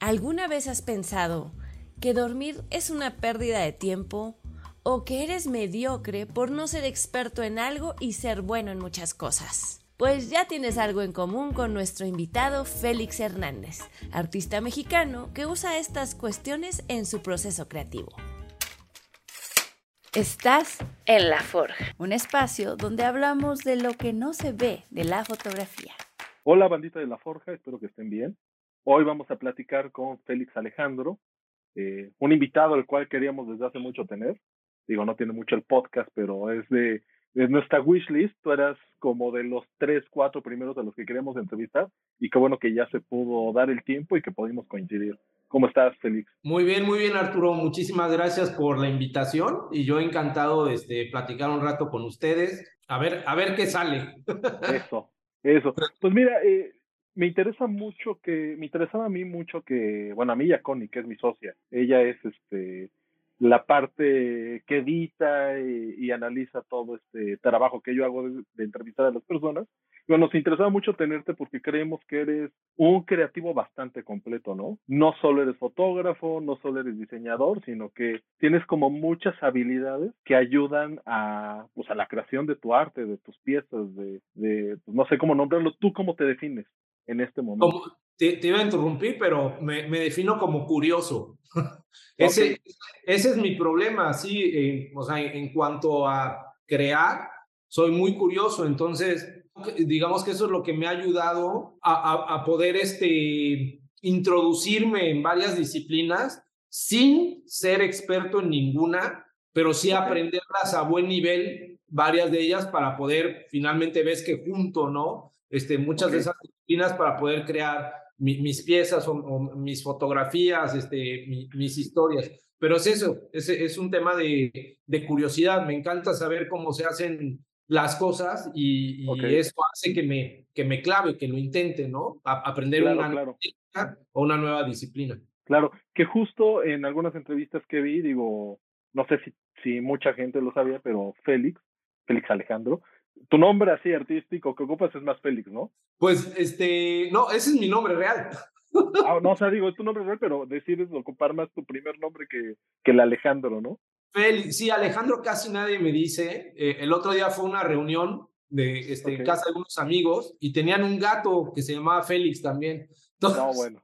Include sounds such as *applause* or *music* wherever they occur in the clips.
¿Alguna vez has pensado que dormir es una pérdida de tiempo o que eres mediocre por no ser experto en algo y ser bueno en muchas cosas? Pues ya tienes algo en común con nuestro invitado Félix Hernández, artista mexicano que usa estas cuestiones en su proceso creativo. Estás en La Forja, un espacio donde hablamos de lo que no se ve de la fotografía. Hola bandita de La Forja, espero que estén bien. Hoy vamos a platicar con Félix Alejandro, eh, un invitado al cual queríamos desde hace mucho tener. Digo, no tiene mucho el podcast, pero es de, de nuestra wishlist. Tú eras como de los tres, cuatro primeros de los que queríamos entrevistar y qué bueno que ya se pudo dar el tiempo y que pudimos coincidir. ¿Cómo estás, Félix? Muy bien, muy bien, Arturo. Muchísimas gracias por la invitación y yo encantado de este, platicar un rato con ustedes. A ver, a ver qué sale. Eso, eso. Pues mira, eh, me interesa mucho que, me interesaba a mí mucho que, bueno, a mí y a Connie, que es mi socia, ella es este la parte que edita y, analiza todo este trabajo que yo hago de, entrevistar a las personas. Bueno, nos interesaba mucho tenerte porque creemos que eres un creativo bastante completo, ¿no? No solo eres fotógrafo, no solo eres diseñador, sino que tienes como muchas habilidades que ayudan a, pues, a la creación de tu arte, de tus piezas, de, de pues, no sé cómo nombrarlo, tú cómo te defines en este momento. te, iba a interrumpir, pero me, me defino como curioso. *laughs* ese, ese es mi problema, sí, o sea, en, cuanto a crear, soy muy curioso, entonces, digamos que eso es lo que me ha ayudado a, a, poder este, introducirme en varias disciplinas sin ser experto en ninguna, pero sí aprenderlas a buen nivel, varias de ellas, para poder, finalmente ves que junto, ¿no? Este, muchas de esas disciplinas para poder crear mis piezas o, mis fotografías, este, mis historias. Pero es eso, es, es un tema de, de, curiosidad. Me encanta saber cómo se hacen las cosas y, eso hace que me, que me clave, que lo intente, ¿no? aprender una, Nueva o una nueva disciplina. Claro, que justo en algunas entrevistas que vi, digo, no sé si, si mucha gente lo sabía, pero Félix, Félix Alejandro, tu nombre así artístico que ocupas es más Félix, ¿no? Pues, este, no, ese es mi nombre real. Ah, no, o sea, digo, es tu nombre real, pero decides ocupar más tu primer nombre que, que el Alejandro, ¿no? Félix, sí, Alejandro casi nadie me dice. Eh, el otro día fue una reunión de este, en casa de unos amigos y tenían un gato que se llamaba Félix también. no, bueno.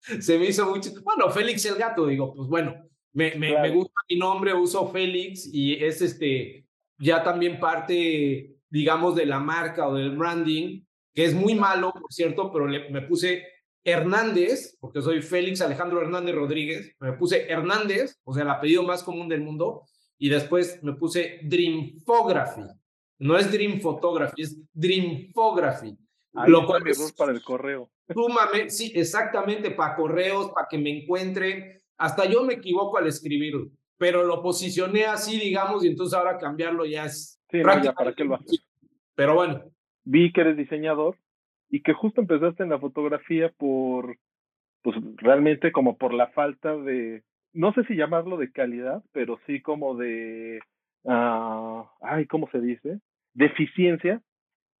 *laughs* Se me hizo mucho. Bueno, Félix el gato, digo, pues bueno, me, me, me gusta mi nombre, uso Félix y es este, ya también parte digamos, de la marca o del branding, que es muy malo, por cierto, pero me puse Hernández, porque soy Félix Alejandro Hernández Rodríguez, me puse Hernández, o sea, el apellido más común del mundo, y después me puse Dreamphography. No es Dream Photography, es Dreamphography. lo cual es para el correo. Súmame, sí, exactamente, para correos, para que me encuentren. Hasta yo me equivoco al escribirlo, pero lo posicioné así, digamos, y entonces ahora cambiarlo ya es Sí, ¿para qué lo Pero bueno. Vi que eres diseñador y que justo empezaste en la fotografía por, pues realmente como por la falta de, no sé si llamarlo de calidad, pero sí como de, uh, ay, ¿cómo se dice? De eficiencia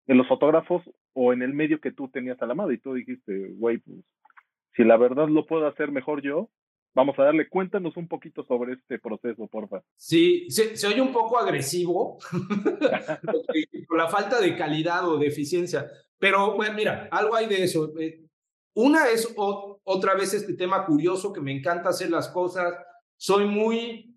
en los fotógrafos o en el medio que tú tenías a la mano y tú dijiste, güey, pues si la verdad lo puedo hacer mejor yo, Vamos a darle, cuéntanos un poquito sobre este proceso, porfa. Sí, se, oye un poco agresivo *laughs* por la falta de calidad o de eficiencia, pero bueno, mira, algo hay de eso. Eh, una es otra vez este tema curioso que me encanta hacer las cosas. Soy muy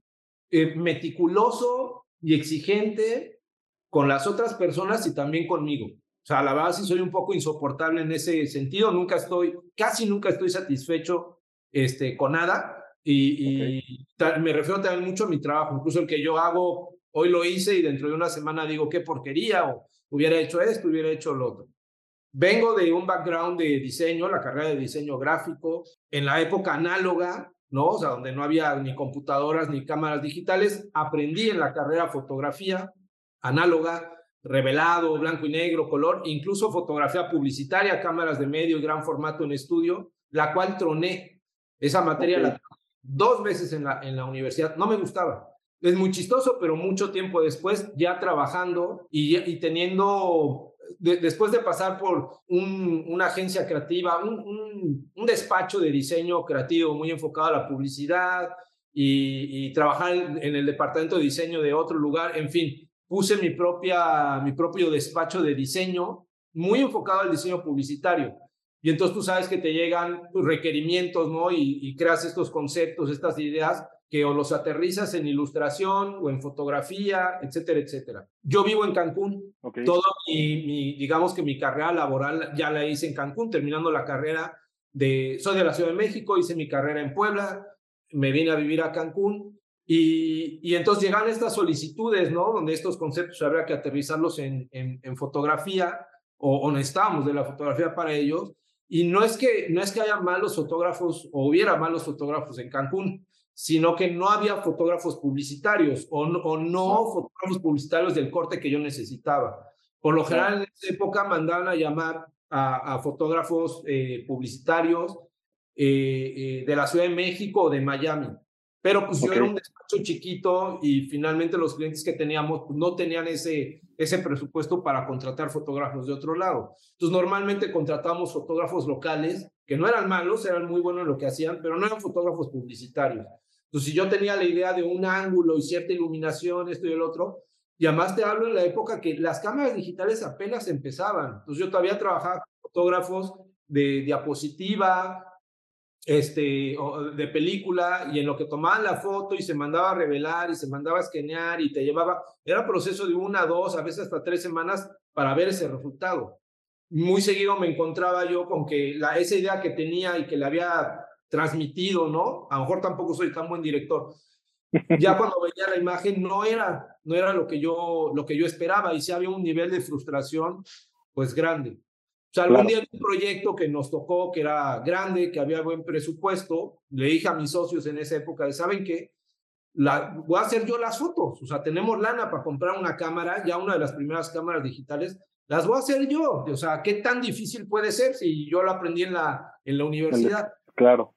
eh, meticuloso y exigente con las otras personas y también conmigo. O sea, la verdad sí soy un poco insoportable en ese sentido. Nunca estoy, casi nunca estoy satisfecho este, con nada. Y, me refiero también mucho a mi trabajo, incluso el que yo hago, hoy lo hice y dentro de una semana digo qué porquería o hubiera hecho esto, hubiera hecho lo otro. Vengo de un background de diseño, la carrera de diseño gráfico, en la época análoga, ¿no? O sea, donde no había ni computadoras ni cámaras digitales, aprendí en la carrera fotografía análoga, revelado, blanco y negro, color, incluso fotografía publicitaria, cámaras de medio y gran formato en estudio, la cual troné esa materia la dos veces en la, en la universidad. No me gustaba. Es muy chistoso, pero mucho tiempo después, ya trabajando y, y teniendo después de pasar por una agencia creativa, un, un, despacho de diseño creativo muy enfocado a la publicidad y, y, trabajar en el departamento de diseño de otro lugar, en fin, puse mi, propia, mi propio despacho de diseño muy enfocado al diseño publicitario. Y entonces tú sabes que te llegan requerimientos, ¿no? Y, y creas estos conceptos, estas ideas que o los aterrizas en ilustración o en fotografía, etcétera, etcétera. Yo vivo en Cancún. Todo mi, digamos que mi carrera laboral ya la hice en Cancún, terminando la carrera de, soy de la Ciudad de México, hice mi carrera en Puebla, me vine a vivir a Cancún y, y entonces llegan estas solicitudes, ¿no? Donde estos conceptos habría que aterrizarlos en, en, en fotografía o, o necesitábamos de la fotografía para ellos. Y no es que no es que haya malos fotógrafos o hubiera malos fotógrafos en Cancún, sino que no había fotógrafos publicitarios o no, o no fotógrafos publicitarios del corte que yo necesitaba. Por lo general, en esa época mandaban a llamar a, fotógrafos eh, publicitarios eh, eh, de la Ciudad de México o de Miami. Pero pues yo era un despacho chiquito y finalmente los clientes que teníamos pues, no tenían ese, ese presupuesto para contratar fotógrafos de otro lado. Entonces normalmente contratamos fotógrafos locales que no eran malos, eran muy buenos en lo que hacían, pero no eran fotógrafos publicitarios. Entonces, si yo tenía la idea de un ángulo y cierta iluminación, esto y el otro, y además te hablo en la época que las cámaras digitales apenas empezaban. Entonces, yo todavía trabajaba con fotógrafos de diapositiva, este, de película, y en lo que tomaban la foto y se mandaba a revelar y se mandaba a escanear y te llevaba, era proceso de una, dos, a veces hasta tres semanas para ver ese resultado. Muy seguido me encontraba yo con que la, esa idea que tenía y que le había transmitido, ¿no? A lo mejor tampoco soy tan buen director. Ya cuando veía la imagen no era, no era lo que yo, lo que yo esperaba y sí había un nivel de frustración, pues grande. O sea, algún día un proyecto que nos tocó, que era grande, que había buen presupuesto, le dije a mis socios en esa época, ¿saben qué? La, voy a hacer yo las fotos. O sea, tenemos lana para comprar una cámara, ya una de las primeras cámaras digitales, las voy a hacer yo. O sea, ¿qué tan difícil puede ser si yo lo aprendí en la, en la universidad? Claro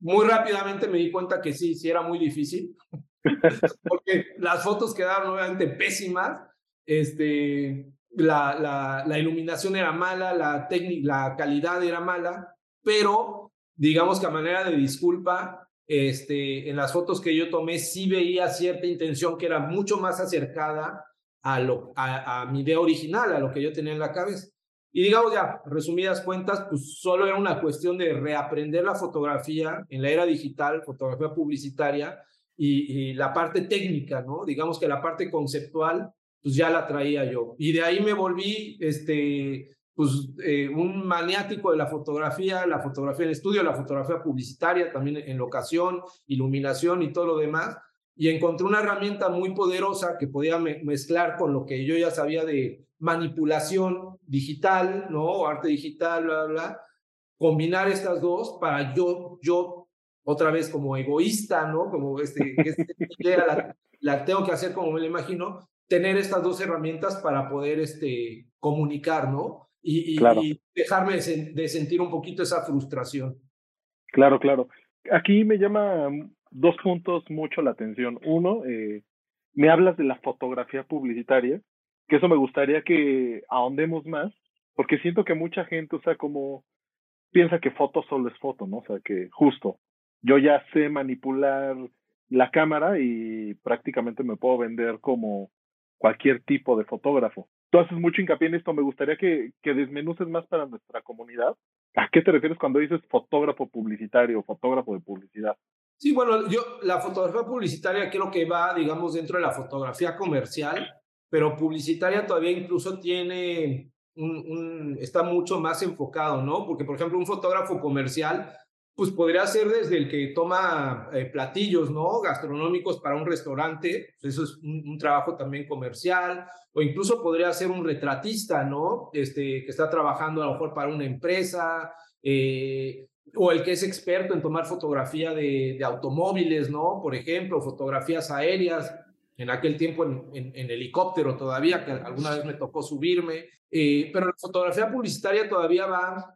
muy rápidamente me di cuenta que sí, sí era muy difícil, *laughs* porque las fotos quedaron obviamente pésimas, este, la, la, iluminación era mala, la, la calidad era mala, pero digamos que a manera de disculpa, este, en las fotos que yo tomé sí veía cierta intención que era mucho más acercada a, lo, a, mi idea original, a lo que yo tenía en la cabeza. Y digamos ya, resumidas cuentas, pues solo era una cuestión de reaprender la fotografía en la era digital, fotografía publicitaria y, la parte técnica, ¿no? Digamos que la parte conceptual, pues ya la traía yo. Y de ahí me volví, este, pues, eh, un maniático de la fotografía, la fotografía en estudio, la fotografía publicitaria, también en locación, iluminación y todo lo demás. Y encontré una herramienta muy poderosa que podía mezclar con lo que yo ya sabía de, manipulación digital, ¿no? Arte digital, bla, bla, Combinar estas dos para yo, yo, otra vez como egoísta, ¿no? Como este, este *laughs* idea la, tengo que hacer como me lo imagino, tener estas dos herramientas para poder este, comunicar, ¿no? Y, y, dejarme de, sentir un poquito esa frustración. Claro, claro. Aquí me llama dos puntos mucho la atención. Uno, eh, me hablas de la fotografía publicitaria que eso me gustaría que ahondemos más, porque siento que mucha gente, o sea, como piensa que foto solo es foto, ¿no? O sea, que justo, yo ya sé manipular la cámara y prácticamente me puedo vender como cualquier tipo de fotógrafo. Tú haces mucho hincapié en esto, me gustaría que, que desmenuces más para nuestra comunidad. ¿A qué te refieres cuando dices fotógrafo publicitario, fotógrafo de publicidad? Sí, bueno, yo la fotografía publicitaria creo que va, digamos, dentro de la fotografía comercial, pero publicitaria todavía incluso tiene un, está mucho más enfocado, ¿no? Porque, por ejemplo, un fotógrafo comercial, pues podría ser desde el que toma eh, platillos, ¿no? Gastronómicos para un restaurante, pues eso es un, trabajo también comercial, o incluso podría ser un retratista, ¿no? Este, que está trabajando a lo mejor para una empresa, eh, o el que es experto en tomar fotografía de, automóviles, ¿no? Por ejemplo, fotografías aéreas en aquel tiempo en, helicóptero todavía, que alguna vez me tocó subirme, eh, pero la fotografía publicitaria todavía va,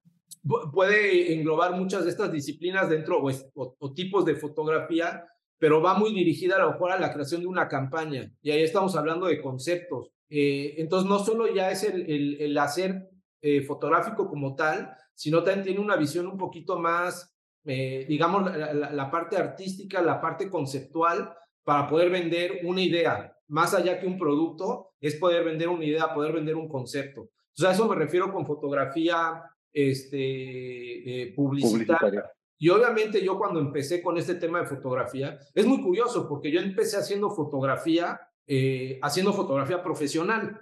puede englobar muchas de estas disciplinas dentro o, tipos de fotografía, pero va muy dirigida a lo mejor a la creación de una campaña. Y ahí estamos hablando de conceptos. Eh, entonces, no solo ya es el, el, el hacer eh, fotográfico como tal, sino también tiene una visión un poquito más, eh, digamos, la, la, parte artística, la parte conceptual, para poder vender una idea. Más allá que un producto, es poder vender una idea, poder vender un concepto. Entonces, a eso me refiero con fotografía este, publicitaria. Y obviamente yo cuando empecé con este tema de fotografía, es muy curioso porque yo empecé haciendo fotografía, eh, haciendo fotografía profesional.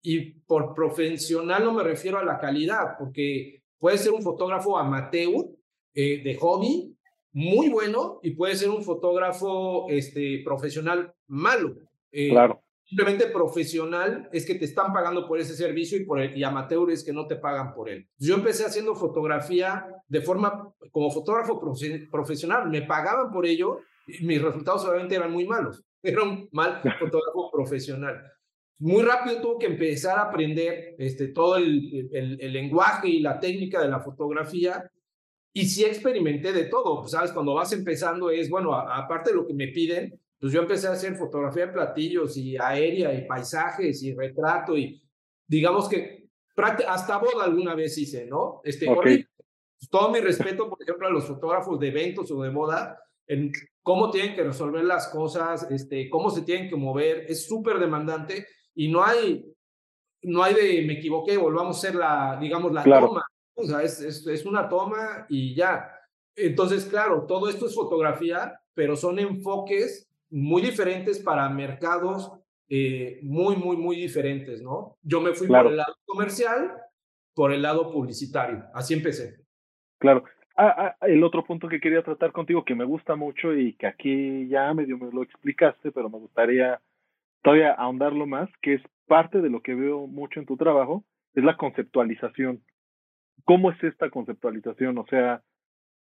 Y por profesional no me refiero a la calidad, porque puede ser un fotógrafo amateur eh, de hobby muy bueno y puede ser un fotógrafo este, profesional malo. Eh, claro. Simplemente profesional es que te están pagando por ese servicio y, por el, y amateur es que no te pagan por él. Yo empecé haciendo fotografía de forma, como fotógrafo profesional, me pagaban por ello y mis resultados obviamente eran muy malos. *laughs* Era un mal fotógrafo profesional. Muy rápido tuve que empezar a aprender este, todo el, el, el lenguaje y la técnica de la fotografía y sí experimenté de todo, pues, ¿sabes? Cuando vas empezando es, bueno, aparte de lo que me piden, pues yo empecé a hacer fotografía de platillos y aérea y paisajes y retrato y digamos que hasta boda alguna vez hice, ¿no? Este, pues, todo mi respeto, por ejemplo, a los fotógrafos de eventos o de boda, en cómo tienen que resolver las cosas, este, cómo se tienen que mover, es súper demandante y no hay, no hay de me equivoqué, volvamos a hacer la, digamos, la toma, o sea, es, es, es una toma y ya. Entonces, claro, todo esto es fotografía, pero son enfoques muy diferentes para mercados eh, muy, muy, muy diferentes, ¿no? Yo me fui por el lado comercial, por el lado publicitario. Así empecé. Claro. Ah, ah, el otro punto que quería tratar contigo que me gusta mucho y que aquí ya medio me lo explicaste, pero me gustaría todavía ahondarlo más, que es parte de lo que veo mucho en tu trabajo, es la conceptualización. ¿Cómo es esta conceptualización? O sea,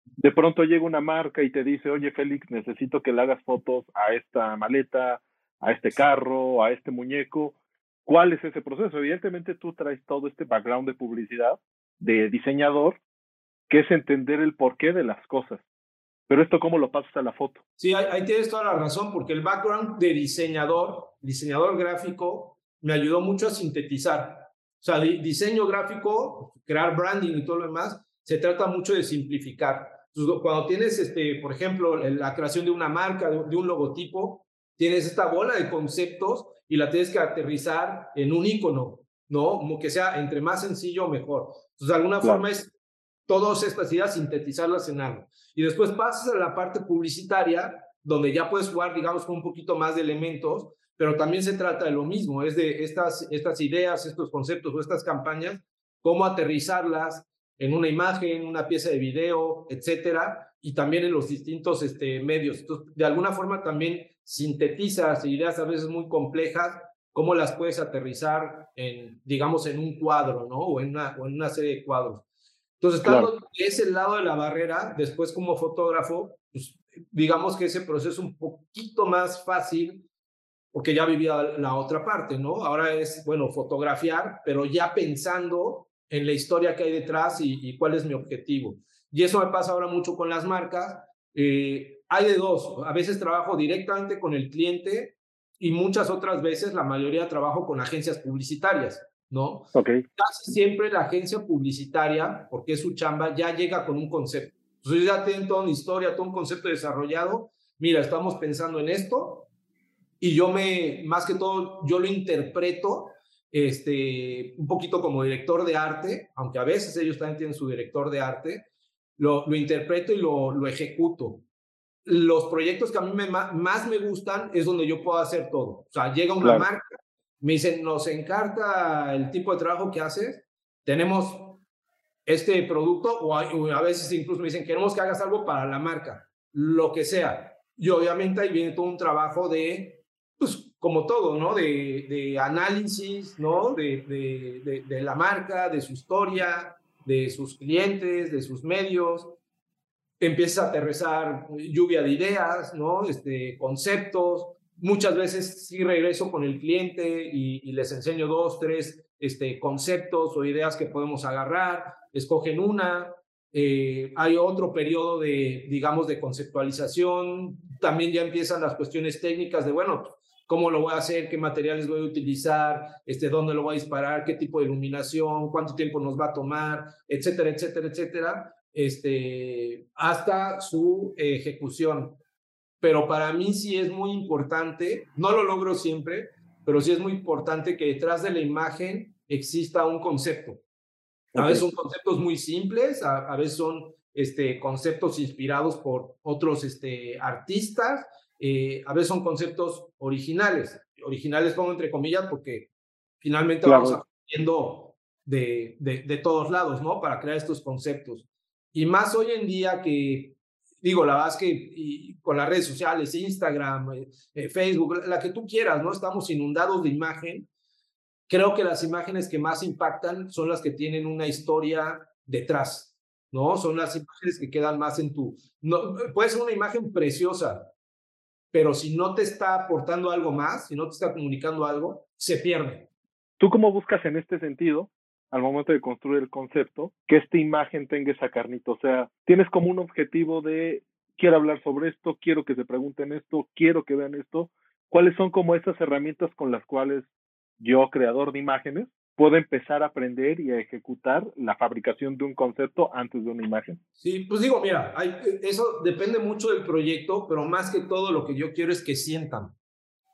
de pronto llega una marca y te dice, oye Félix, necesito que le hagas fotos a esta maleta, a este carro, a este muñeco. ¿Cuál es ese proceso? Evidentemente tú traes todo este background de publicidad, de diseñador, que es entender el porqué de las cosas. Pero esto, ¿cómo lo pasas a la foto? Sí, ahí, tienes toda la razón, porque el background de diseñador, diseñador gráfico, me ayudó mucho a sintetizar. O sea, diseño gráfico, crear branding y todo lo demás, se trata mucho de simplificar cuando tienes, este, por ejemplo, la creación de una marca, de, un logotipo, tienes esta bola de conceptos y la tienes que aterrizar en un icono, ¿no? Como que sea entre más sencillo, mejor. Entonces, de alguna forma es todas estas ideas sintetizarlas en algo. Y después pasas a la parte publicitaria, donde ya puedes jugar, digamos, con un poquito más de elementos, pero también se trata de lo mismo, es de estas, estas ideas, estos conceptos o estas campañas, cómo aterrizarlas en una imagen, una pieza de video, etcétera, y también en los distintos este, medios. Entonces, de alguna forma también sintetizas ideas a veces muy complejas, cómo las puedes aterrizar en, digamos, en un cuadro, ¿no? O en una, o en una serie de cuadros. Entonces, estando de ese lado de la barrera, después como fotógrafo, pues, digamos que ese proceso es un poquito más fácil porque ya vivía la otra parte, ¿no? Ahora es, bueno, fotografiar, pero ya pensando en la historia que hay detrás y, cuál es mi objetivo. Y eso me pasa ahora mucho con las marcas. Eh, hay de dos, a veces trabajo directamente con el cliente y muchas otras veces, la mayoría trabajo con agencias publicitarias, ¿no? Okay. Casi siempre la agencia publicitaria, porque es su chamba, ya llega con un concepto. Entonces ya tienen toda una historia, todo un concepto desarrollado. Mira, estamos pensando en esto y yo me, más que todo, yo lo interpreto este, un poquito como director de arte, aunque a veces ellos también tienen su director de arte, lo, lo interpreto y lo, lo, ejecuto. Los proyectos que a mí me, más me gustan es donde yo puedo hacer todo. O sea, llega una marca, me dicen, nos encanta el tipo de trabajo que haces, tenemos este producto, o a, veces incluso me dicen, queremos que hagas algo para la marca, lo que sea. Y obviamente ahí viene todo un trabajo de, como todo, ¿no? De, de análisis, ¿no? De, de, de, la marca, de su historia, de sus clientes, de sus medios. Empieza a aterrizar lluvia de ideas, ¿no? Este, conceptos. Muchas veces sí regreso con el cliente y, les enseño dos, tres este, conceptos o ideas que podemos agarrar. Escogen una, eh, hay otro periodo de, digamos, de conceptualización. También ya empiezan las cuestiones técnicas de, bueno, cómo lo voy a hacer, qué materiales voy a utilizar, este, dónde lo voy a disparar, qué tipo de iluminación, cuánto tiempo nos va a tomar, etcétera, etcétera, etcétera, este, hasta su ejecución. Pero para mí sí es muy importante, no lo logro siempre, pero sí es muy importante que detrás de la imagen exista un concepto. A veces son conceptos muy simples, a, veces son este, conceptos inspirados por otros este, artistas, eh, a veces son conceptos originales. Originales pongo entre comillas porque finalmente vamos aprendiendo de, de, de, todos lados, ¿no? Para crear estos conceptos. Y más hoy en día que, digo, la verdad es que y con las redes sociales, Instagram, eh, eh, Facebook, la que tú quieras, ¿no? Estamos inundados de imagen. Creo que las imágenes que más impactan son las que tienen una historia detrás, ¿no? Son las imágenes que quedan más en tu... No, puede ser una imagen preciosa, pero si no te está aportando algo más, si no te está comunicando algo, se pierde. ¿Tú cómo buscas en este sentido, al momento de construir el concepto, que esta imagen tenga esa carnita? O sea, tienes como un objetivo de, quiero hablar sobre esto, quiero que se pregunten esto, quiero que vean esto. ¿Cuáles son como esas herramientas con las cuales yo, creador de imágenes, puedo empezar a aprender y a ejecutar la fabricación de un concepto antes de una imagen. Sí, pues digo, mira, eso depende mucho del proyecto, pero más que todo lo que yo quiero es que sientan.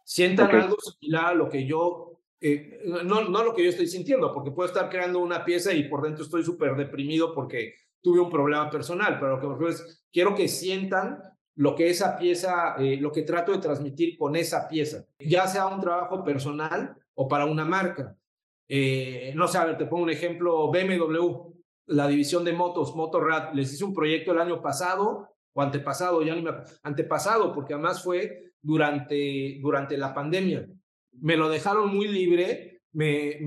Sientan algo similar a lo que yo, eh, no, no lo que yo estoy sintiendo, porque puedo estar creando una pieza y por dentro estoy súper deprimido porque tuve un problema personal, pero lo que es, quiero que sientan lo que esa pieza, eh, lo que trato de transmitir con esa pieza, ya sea un trabajo personal o para una marca. Eh, no sé, a ver, te pongo un ejemplo, BMW, la división de motos, Motorrad, les hice un proyecto el año pasado o antepasado, ya ni me, antepasado, porque además fue durante, durante la pandemia. Me lo dejaron muy libre, me,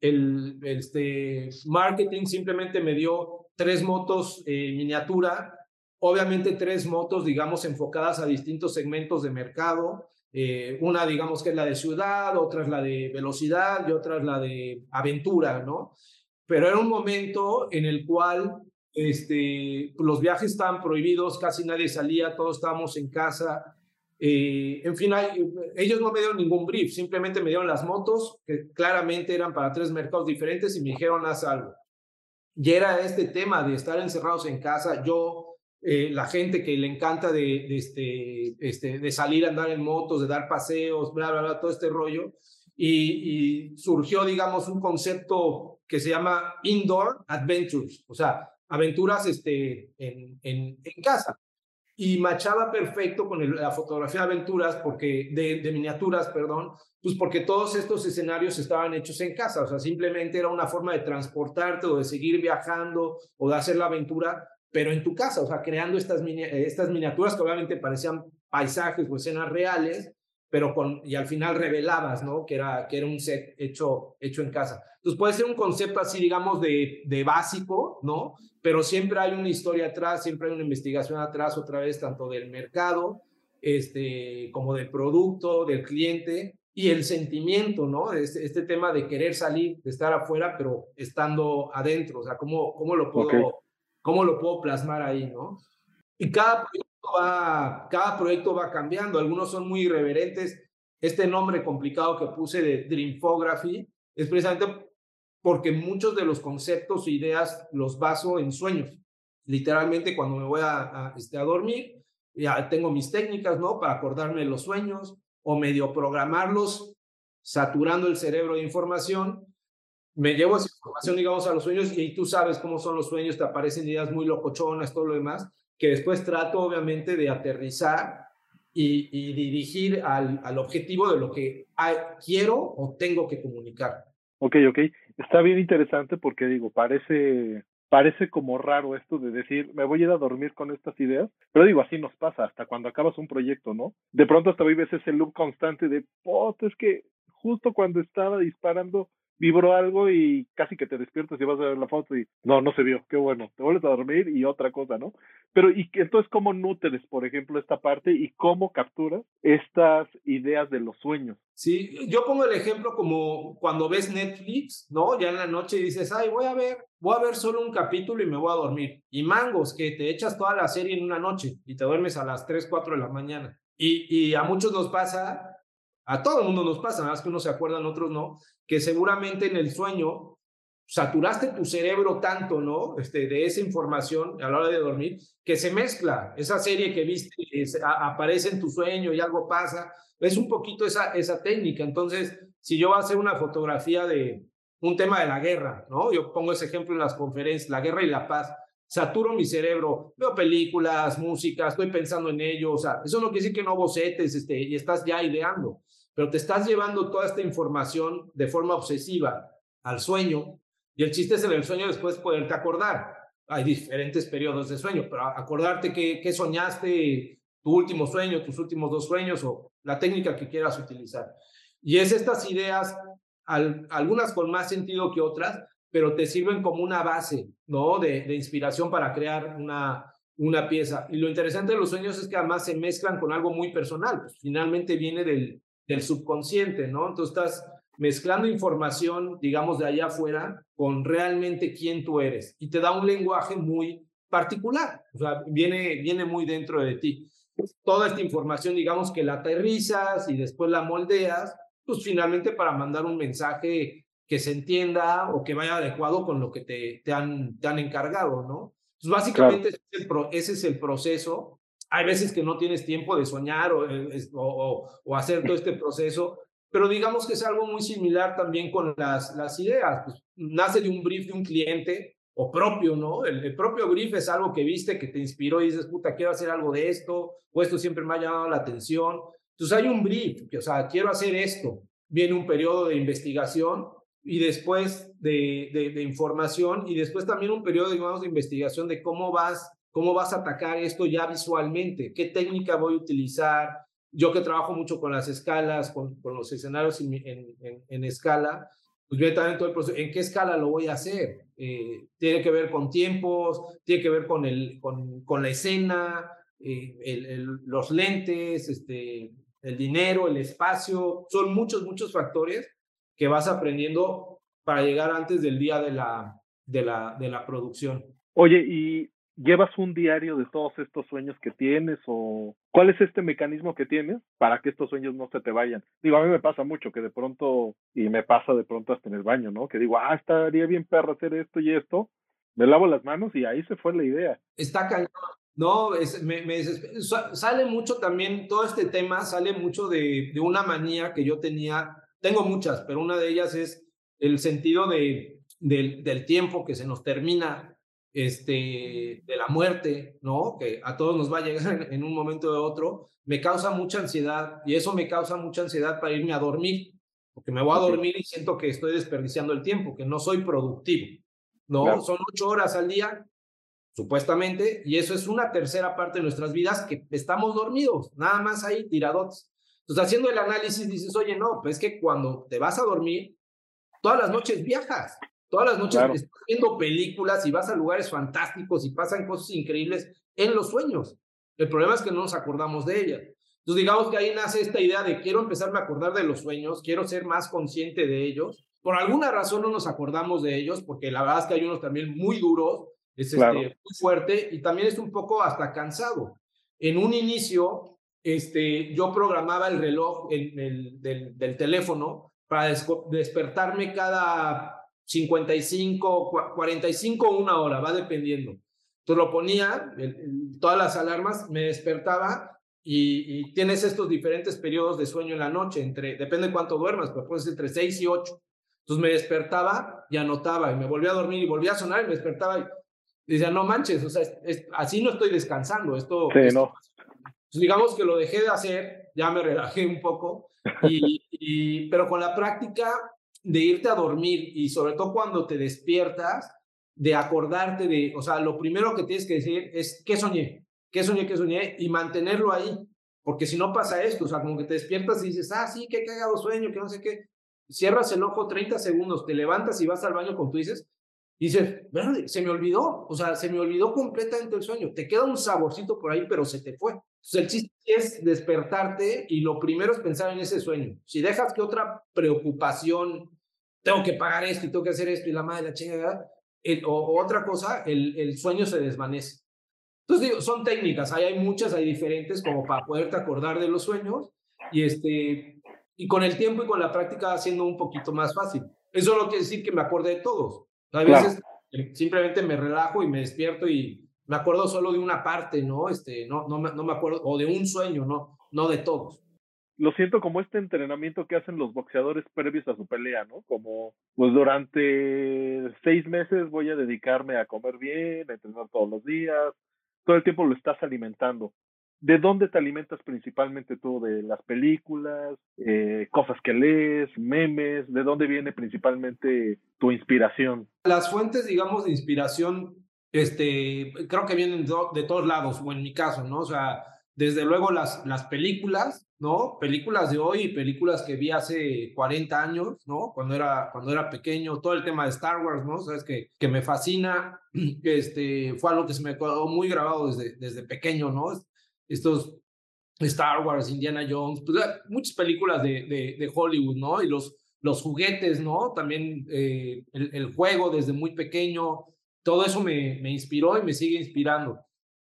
el este, marketing simplemente me dio tres motos eh, miniatura, obviamente tres motos, digamos, enfocadas a distintos segmentos de mercado, eh, una, digamos, que es la de ciudad, otra es la de velocidad y otra es la de aventura, ¿no? Pero era un momento en el cual este, los viajes estaban prohibidos, casi nadie salía, todos estábamos en casa. Eh, en fin, ellos no me dieron ningún brief, simplemente me dieron las motos, que claramente eran para tres mercados diferentes, y me dijeron, haz algo. Y era este tema de estar encerrados en casa. Yo eh, la gente que le encanta de, este, este, de salir a andar en motos, de dar paseos, bla, bla, bla, todo este rollo. Y, surgió, digamos, un concepto que se llama Indoor Adventures, o sea, aventuras este, en, en, en casa. Y machaba perfecto con la fotografía de aventuras, porque, de, de miniaturas, perdón, pues porque todos estos escenarios estaban hechos en casa, o sea, simplemente era una forma de transportarte o de seguir viajando o de hacer la aventura pero en tu casa, o sea, creando estas, estas miniaturas que obviamente parecían paisajes o escenas reales, pero con, y al final revelabas, ¿no? Que era, que era un set hecho, hecho en casa. Entonces puede ser un concepto así, digamos, de, de básico, ¿no? Pero siempre hay una historia atrás, siempre hay una investigación atrás, otra vez, tanto del mercado, este, como del producto, del cliente, y el sentimiento, ¿no? Este, este tema de querer salir, de estar afuera, pero estando adentro, o sea, ¿cómo, cómo lo puedo... ¿Cómo lo puedo plasmar ahí, no? Y cada proyecto va, cambiando. Algunos son muy irreverentes. Este nombre complicado que puse de Dreamphography es precisamente porque muchos de los conceptos e ideas los baso en sueños. Literalmente cuando me voy a, a, este, a dormir, ya tengo mis técnicas, ¿no? Para acordarme de los sueños o medio programarlos, saturando el cerebro de información me llevo esa información, digamos, a los sueños y tú sabes cómo son los sueños, te aparecen ideas muy locochonas, todo lo demás, que después trato, obviamente, de aterrizar y, dirigir al, al, objetivo de lo que quiero o tengo que comunicar. Ok, ok. Está bien interesante porque digo, parece, parece como raro esto de decir, me voy a ir a dormir con estas ideas, pero digo, así nos pasa hasta cuando acabas un proyecto, ¿no? De pronto hasta vives ese loop constante de, pues es que justo cuando estaba disparando vibró algo y casi que te despiertas y vas a ver la foto y no, no se vio, qué bueno, te vuelves a dormir y otra cosa, ¿no? Pero y entonces, ¿cómo nutres, por ejemplo, esta parte y cómo capturas estas ideas de los sueños? Sí, yo pongo el ejemplo como cuando ves Netflix, ¿no? Ya en la noche dices, ay, voy a ver, voy a ver solo un capítulo y me voy a dormir. Y mangos, que te echas toda la serie en una noche y te duermes a las 3, 4 de la mañana. Y, y a muchos nos pasa, a todo el mundo nos pasa, nada más que unos se acuerdan, otros no, que seguramente en el sueño saturaste tu cerebro tanto, ¿no? Este, de esa información a la hora de dormir, que se mezcla. Esa serie que viste aparece en tu sueño y algo pasa. Es un poquito esa, esa técnica. Entonces, si yo voy a hacer una fotografía de un tema de la guerra, ¿no? Yo pongo ese ejemplo en las conferencias, la guerra y la paz. Saturo mi cerebro, veo películas, música, estoy pensando en ello. O sea, eso no quiere decir que no bocetes este, y estás ya ideando, pero te estás llevando toda esta información de forma obsesiva al sueño y el chiste es el sueño después poderte acordar. Hay diferentes periodos de sueño, pero acordarte qué, soñaste, tu último sueño, tus últimos dos sueños o la técnica que quieras utilizar. Y es estas ideas, algunas con más sentido que otras, pero te sirven como una base, ¿no? De, inspiración para crear una, una pieza. Y lo interesante de los sueños es que además se mezclan con algo muy personal, pues finalmente viene del, del subconsciente, ¿no? Entonces estás mezclando información, digamos, de allá afuera con realmente quién tú eres y te da un lenguaje muy particular, o sea, viene, viene muy dentro de ti. Toda esta información, digamos, que la aterrizas y después la moldeas, pues finalmente para mandar un mensaje que se entienda o que vaya adecuado con lo que te, te, han, te han encargado, ¿no? Pues básicamente ese, es el ese, es el proceso. Hay veces que no tienes tiempo de soñar o, eh, o, o hacer todo este proceso, pero digamos que es algo muy similar también con las, las ideas. Pues, nace de un brief de un cliente o propio, ¿no? El, propio brief es algo que viste, que te inspiró y dices, puta, quiero hacer algo de esto, o esto siempre me ha llamado la atención. Entonces hay un brief, que, o sea, quiero hacer esto. Viene un periodo de investigación y después de, de, información y después también un periodo, digamos, de investigación de cómo vas, cómo vas a atacar esto ya visualmente, qué técnica voy a utilizar, yo que trabajo mucho con las escalas, con, con los escenarios en, en, en, escala, pues viene también todo el proceso, ¿en qué escala lo voy a hacer? Eh, tiene que ver con tiempos, tiene que ver con, el, con, con la escena, eh, los lentes, este, el dinero, el espacio, son muchos, muchos factores que vas aprendiendo para llegar antes del día de la, de la, de la producción. Oye, y ¿Llevas un diario de todos estos sueños que tienes o cuál es este mecanismo que tienes para que estos sueños no se te vayan? Digo, a mí me pasa mucho que de pronto, y me pasa de pronto hasta en el baño, ¿no? Que digo, ah, estaría bien perro hacer esto y esto, me lavo las manos y ahí se fue la idea. Está cañón. No, es, me, me sale mucho también, todo este tema sale mucho de, de una manía que yo tenía, tengo muchas, pero una de ellas es el sentido de, del, del tiempo que se nos termina este, de la muerte, ¿no? Que a todos nos va a llegar *laughs* en un momento u otro, me causa mucha ansiedad y eso me causa mucha ansiedad para irme a dormir, porque me voy a dormir y siento que estoy desperdiciando el tiempo, que no soy productivo, ¿no? Son ocho horas al día, supuestamente, y eso es una tercera parte de nuestras vidas que estamos dormidos, nada más ahí tirados. Entonces, haciendo el análisis, dices, oye, no, pues es que cuando te vas a dormir, todas las noches viajas, Todas las noches estás viendo películas y vas a lugares fantásticos y pasan cosas increíbles en los sueños. El problema es que no nos acordamos de ellas. Entonces, digamos que ahí nace esta idea de quiero empezarme a acordar de los sueños, quiero ser más consciente de ellos. Por alguna razón no nos acordamos de ellos, porque la verdad es que hay unos también muy duros, es este, muy fuerte y también es un poco hasta cansado. En un inicio, este, yo programaba el reloj el, del, del teléfono para despertarme cada 55, 45 una hora, va dependiendo. Tú lo ponía, todas las alarmas, me despertaba y, tienes estos diferentes periodos de sueño en la noche, entre, depende de cuánto duermas, pero puede ser entre 6 y 8. Entonces me despertaba y anotaba y me volvía a dormir y volvía a sonar y me despertaba y decía, no manches, o sea, así no estoy descansando, esto... Sí, no. Digamos que lo dejé de hacer, ya me relajé un poco, *laughs* y, pero con la práctica de irte a dormir y sobre todo cuando te despiertas, de acordarte de, o sea, lo primero que tienes que decir es, ¿qué soñé? ¿Qué soñé? ¿Qué soñé? Y mantenerlo ahí, porque si no pasa esto, o sea, como que te despiertas y dices, ah, sí, qué cagado sueño, que no sé qué, cierras el ojo 30 segundos, te levantas y vas al baño con tú dices, y dices, se me olvidó, o sea, se me olvidó completamente el sueño, te queda un saborcito por ahí, pero se te fue. Entonces el chiste es despertarte y lo primero es pensar en ese sueño. Si dejas que otra preocupación tengo que pagar esto y tengo que hacer esto y la madre la chingada, o, otra cosa, el, el, sueño se desvanece. Entonces digo, son técnicas, hay, hay muchas, hay diferentes como para poderte acordar de los sueños y, este, y con el tiempo y con la práctica haciendo un poquito más fácil. Eso no quiere decir que me acuerde de todos. A veces simplemente me relajo y me despierto y me acuerdo solo de una parte, ¿no? Este, no, no, no me acuerdo, o de un sueño, ¿no? No de todos lo siento como este entrenamiento que hacen los boxeadores previos a su pelea, ¿no? Como, pues durante seis meses voy a dedicarme a comer bien, a entrenar todos los días, todo el tiempo lo estás alimentando. ¿De dónde te alimentas principalmente tú? ¿De las películas, eh, cosas que lees, memes? ¿De dónde viene principalmente tu inspiración? Las fuentes, digamos, de inspiración, este, creo que vienen de todos lados, o en mi caso, ¿no? O sea, desde luego las, las películas, ¿no? Películas de hoy películas que vi hace 40 años, ¿no? Cuando era, cuando era pequeño, todo el tema de Star Wars, ¿no? Sabes que, que me fascina, *clears throat* este, fue algo que se me quedó muy grabado desde, desde pequeño, ¿no? Estos Star Wars, Indiana Jones, pues, muchas películas de, de, Hollywood, ¿no? Y los, los juguetes, ¿no? También eh, el, juego desde muy pequeño, todo eso me, me inspiró y me sigue inspirando.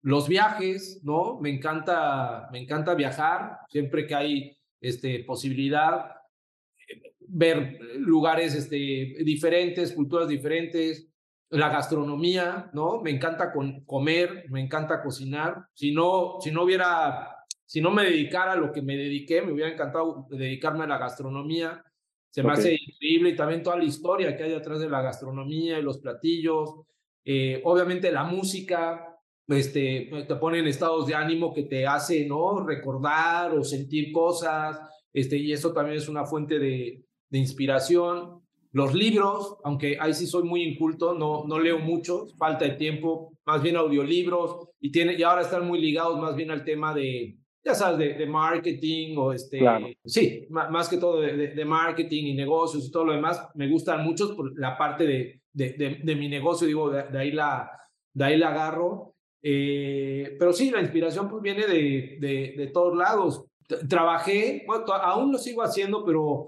Los viajes, ¿no? Me encanta, me encanta viajar, siempre que hay este, posibilidad, ver lugares este, diferentes, culturas diferentes, la gastronomía, ¿no? Me encanta con, comer, me encanta cocinar. Si no, si no hubiera, si no me dedicara a lo que me dediqué, me hubiera encantado dedicarme a la gastronomía. Se me hace increíble y también toda la historia que hay detrás de la gastronomía y los platillos. Eh, obviamente la música, este, te ponen estados de ánimo que te hace, ¿no? Recordar o sentir cosas, este, y eso también es una fuente de, de inspiración. Los libros, aunque ahí sí soy muy inculto, no, no leo mucho, falta de tiempo, más bien audiolibros, y, tiene, y ahora están muy ligados más bien al tema de, ya sabes, de, de marketing o este, sí, más, que todo de, de, marketing y negocios y todo lo demás, me gustan muchos por la parte de, de, de mi negocio, digo, de, ahí la, de ahí la agarro. Eh, pero sí, la inspiración pues viene de, de, de todos lados. Trabajé, bueno, aún lo sigo haciendo, pero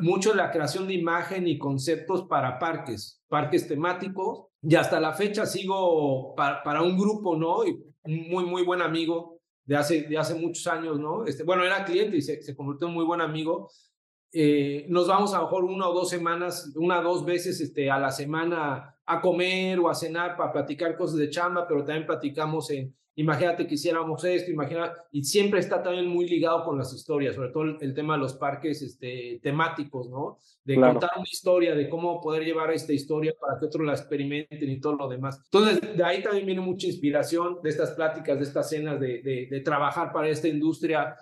mucho la creación de imagen y conceptos para parques, parques temáticos. Y hasta la fecha sigo para, para un grupo, ¿no? Y muy, muy buen amigo de hace, de hace muchos años, ¿no? Este, bueno, era cliente y se, se convirtió en muy buen amigo. Eh, nos vamos a lo mejor una o dos semanas, una o dos veces este, a la semana a comer o a cenar para platicar cosas de chamba, pero también platicamos en, imagínate que hiciéramos esto, imagina, y siempre está también muy ligado con las historias, sobre todo el, tema de los parques este, temáticos, ¿no? De contar una historia, de cómo poder llevar esta historia para que otros la experimenten y todo lo demás. Entonces, de ahí también viene mucha inspiración de estas pláticas, de estas cenas, de, de, de trabajar para esta industria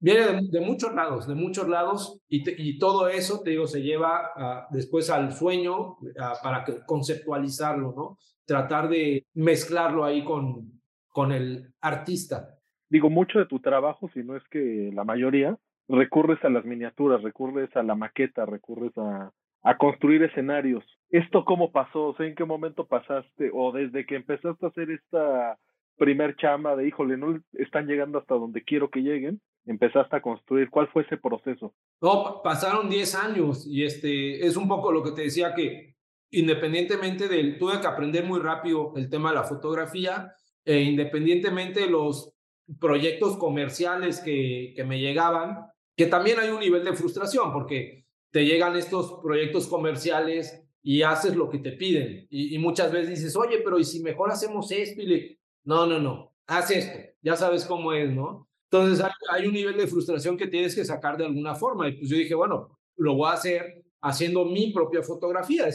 Viene de, muchos lados, de muchos lados, y, y, todo eso, te digo, se lleva después al sueño para que, conceptualizarlo, ¿no? Tratar de mezclarlo ahí con, con el artista. Digo, mucho de tu trabajo, si no es que la mayoría, recurres a las miniaturas, recurres a la maqueta, recurres a, a construir escenarios. ¿Esto cómo pasó? O ¿en qué momento pasaste? O desde que empezaste a hacer esta primer chamba de, híjole, no están llegando hasta donde quiero que lleguen, empezaste a construir? ¿Cuál fue ese proceso? No, pasaron 10 años y este es un poco lo que te decía que independientemente del, tuve que aprender muy rápido el tema de la fotografía, e independientemente de los proyectos comerciales que, que me llegaban, que también hay un nivel de frustración porque te llegan estos proyectos comerciales y haces lo que te piden y, y muchas veces dices, oye, pero ¿y si mejor hacemos esto? Y le, no, no, no, haz esto, ya sabes cómo es, ¿no? Entonces hay, un nivel de frustración que tienes que sacar de alguna forma. Y pues yo dije, bueno, lo voy a hacer haciendo mi propia fotografía.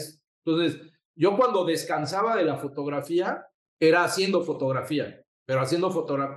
Entonces, yo cuando descansaba de la fotografía, era haciendo fotografía, pero haciendo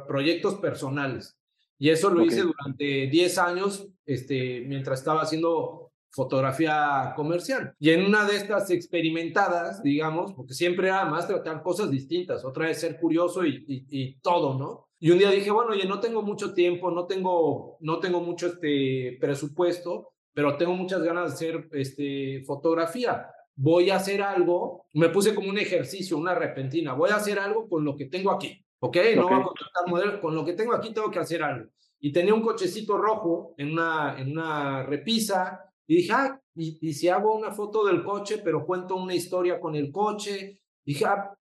proyectos personales. Y eso lo hice durante 10 años, este, mientras estaba haciendo fotografía comercial. Y en una de estas experimentadas, digamos, porque siempre era más tratar cosas distintas, otra vez ser curioso y, y todo, ¿no? Y un día dije, bueno, oye, no tengo mucho tiempo, no tengo, no tengo mucho este presupuesto, pero tengo muchas ganas de hacer este, fotografía. Voy a hacer algo, me puse como un ejercicio, una repentina, voy a hacer algo con lo que tengo aquí, ¿ok? No voy a contratar modelo, con lo que tengo aquí tengo que hacer algo. Y tenía un cochecito rojo en una, en una repisa y dije, ah, y, y si hago una foto del coche, pero cuento una historia con el coche, dije, ah,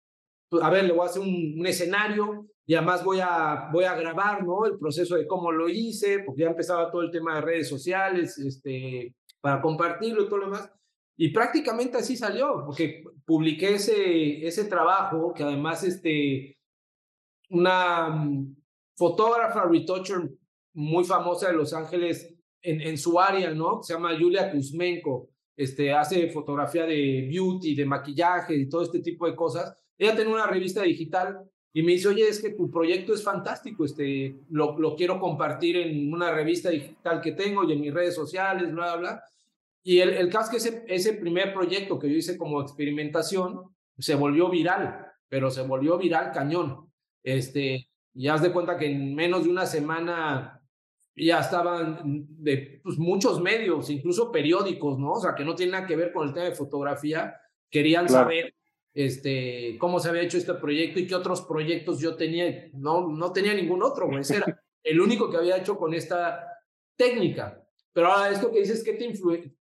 pues, a ver, le voy a hacer un, un, escenario y además voy a, voy a grabar, ¿no? El proceso de cómo lo hice, porque ya empezaba todo el tema de redes sociales, este, para compartirlo y todo lo demás. Y prácticamente así salió, porque publiqué ese, ese trabajo, que además este, una mm, fotógrafa, retoucher muy famosa de Los Ángeles en, en su área, ¿no? Se llama Julia Kuzmenko, este, hace fotografía de beauty, de maquillaje y todo este tipo de cosas. Ella tiene una revista digital y me dice, oye, es que tu proyecto es fantástico, este, lo, lo quiero compartir en una revista digital que tengo y en mis redes sociales, bla, bla, bla. Y el, el caso es que ese, ese primer proyecto que yo hice como experimentación se volvió viral, pero se volvió viral cañón. Este, y haz de cuenta que en menos de una semana ya estaban de pues, muchos medios, incluso periódicos, ¿no? O sea, que no tienen nada que ver con el tema de fotografía, querían saber este, cómo se había hecho este proyecto y qué otros proyectos yo tenía. No, no tenía ningún otro, güey. Ese era *laughs* el único que había hecho con esta técnica. Pero ahora esto que dices, ¿qué te,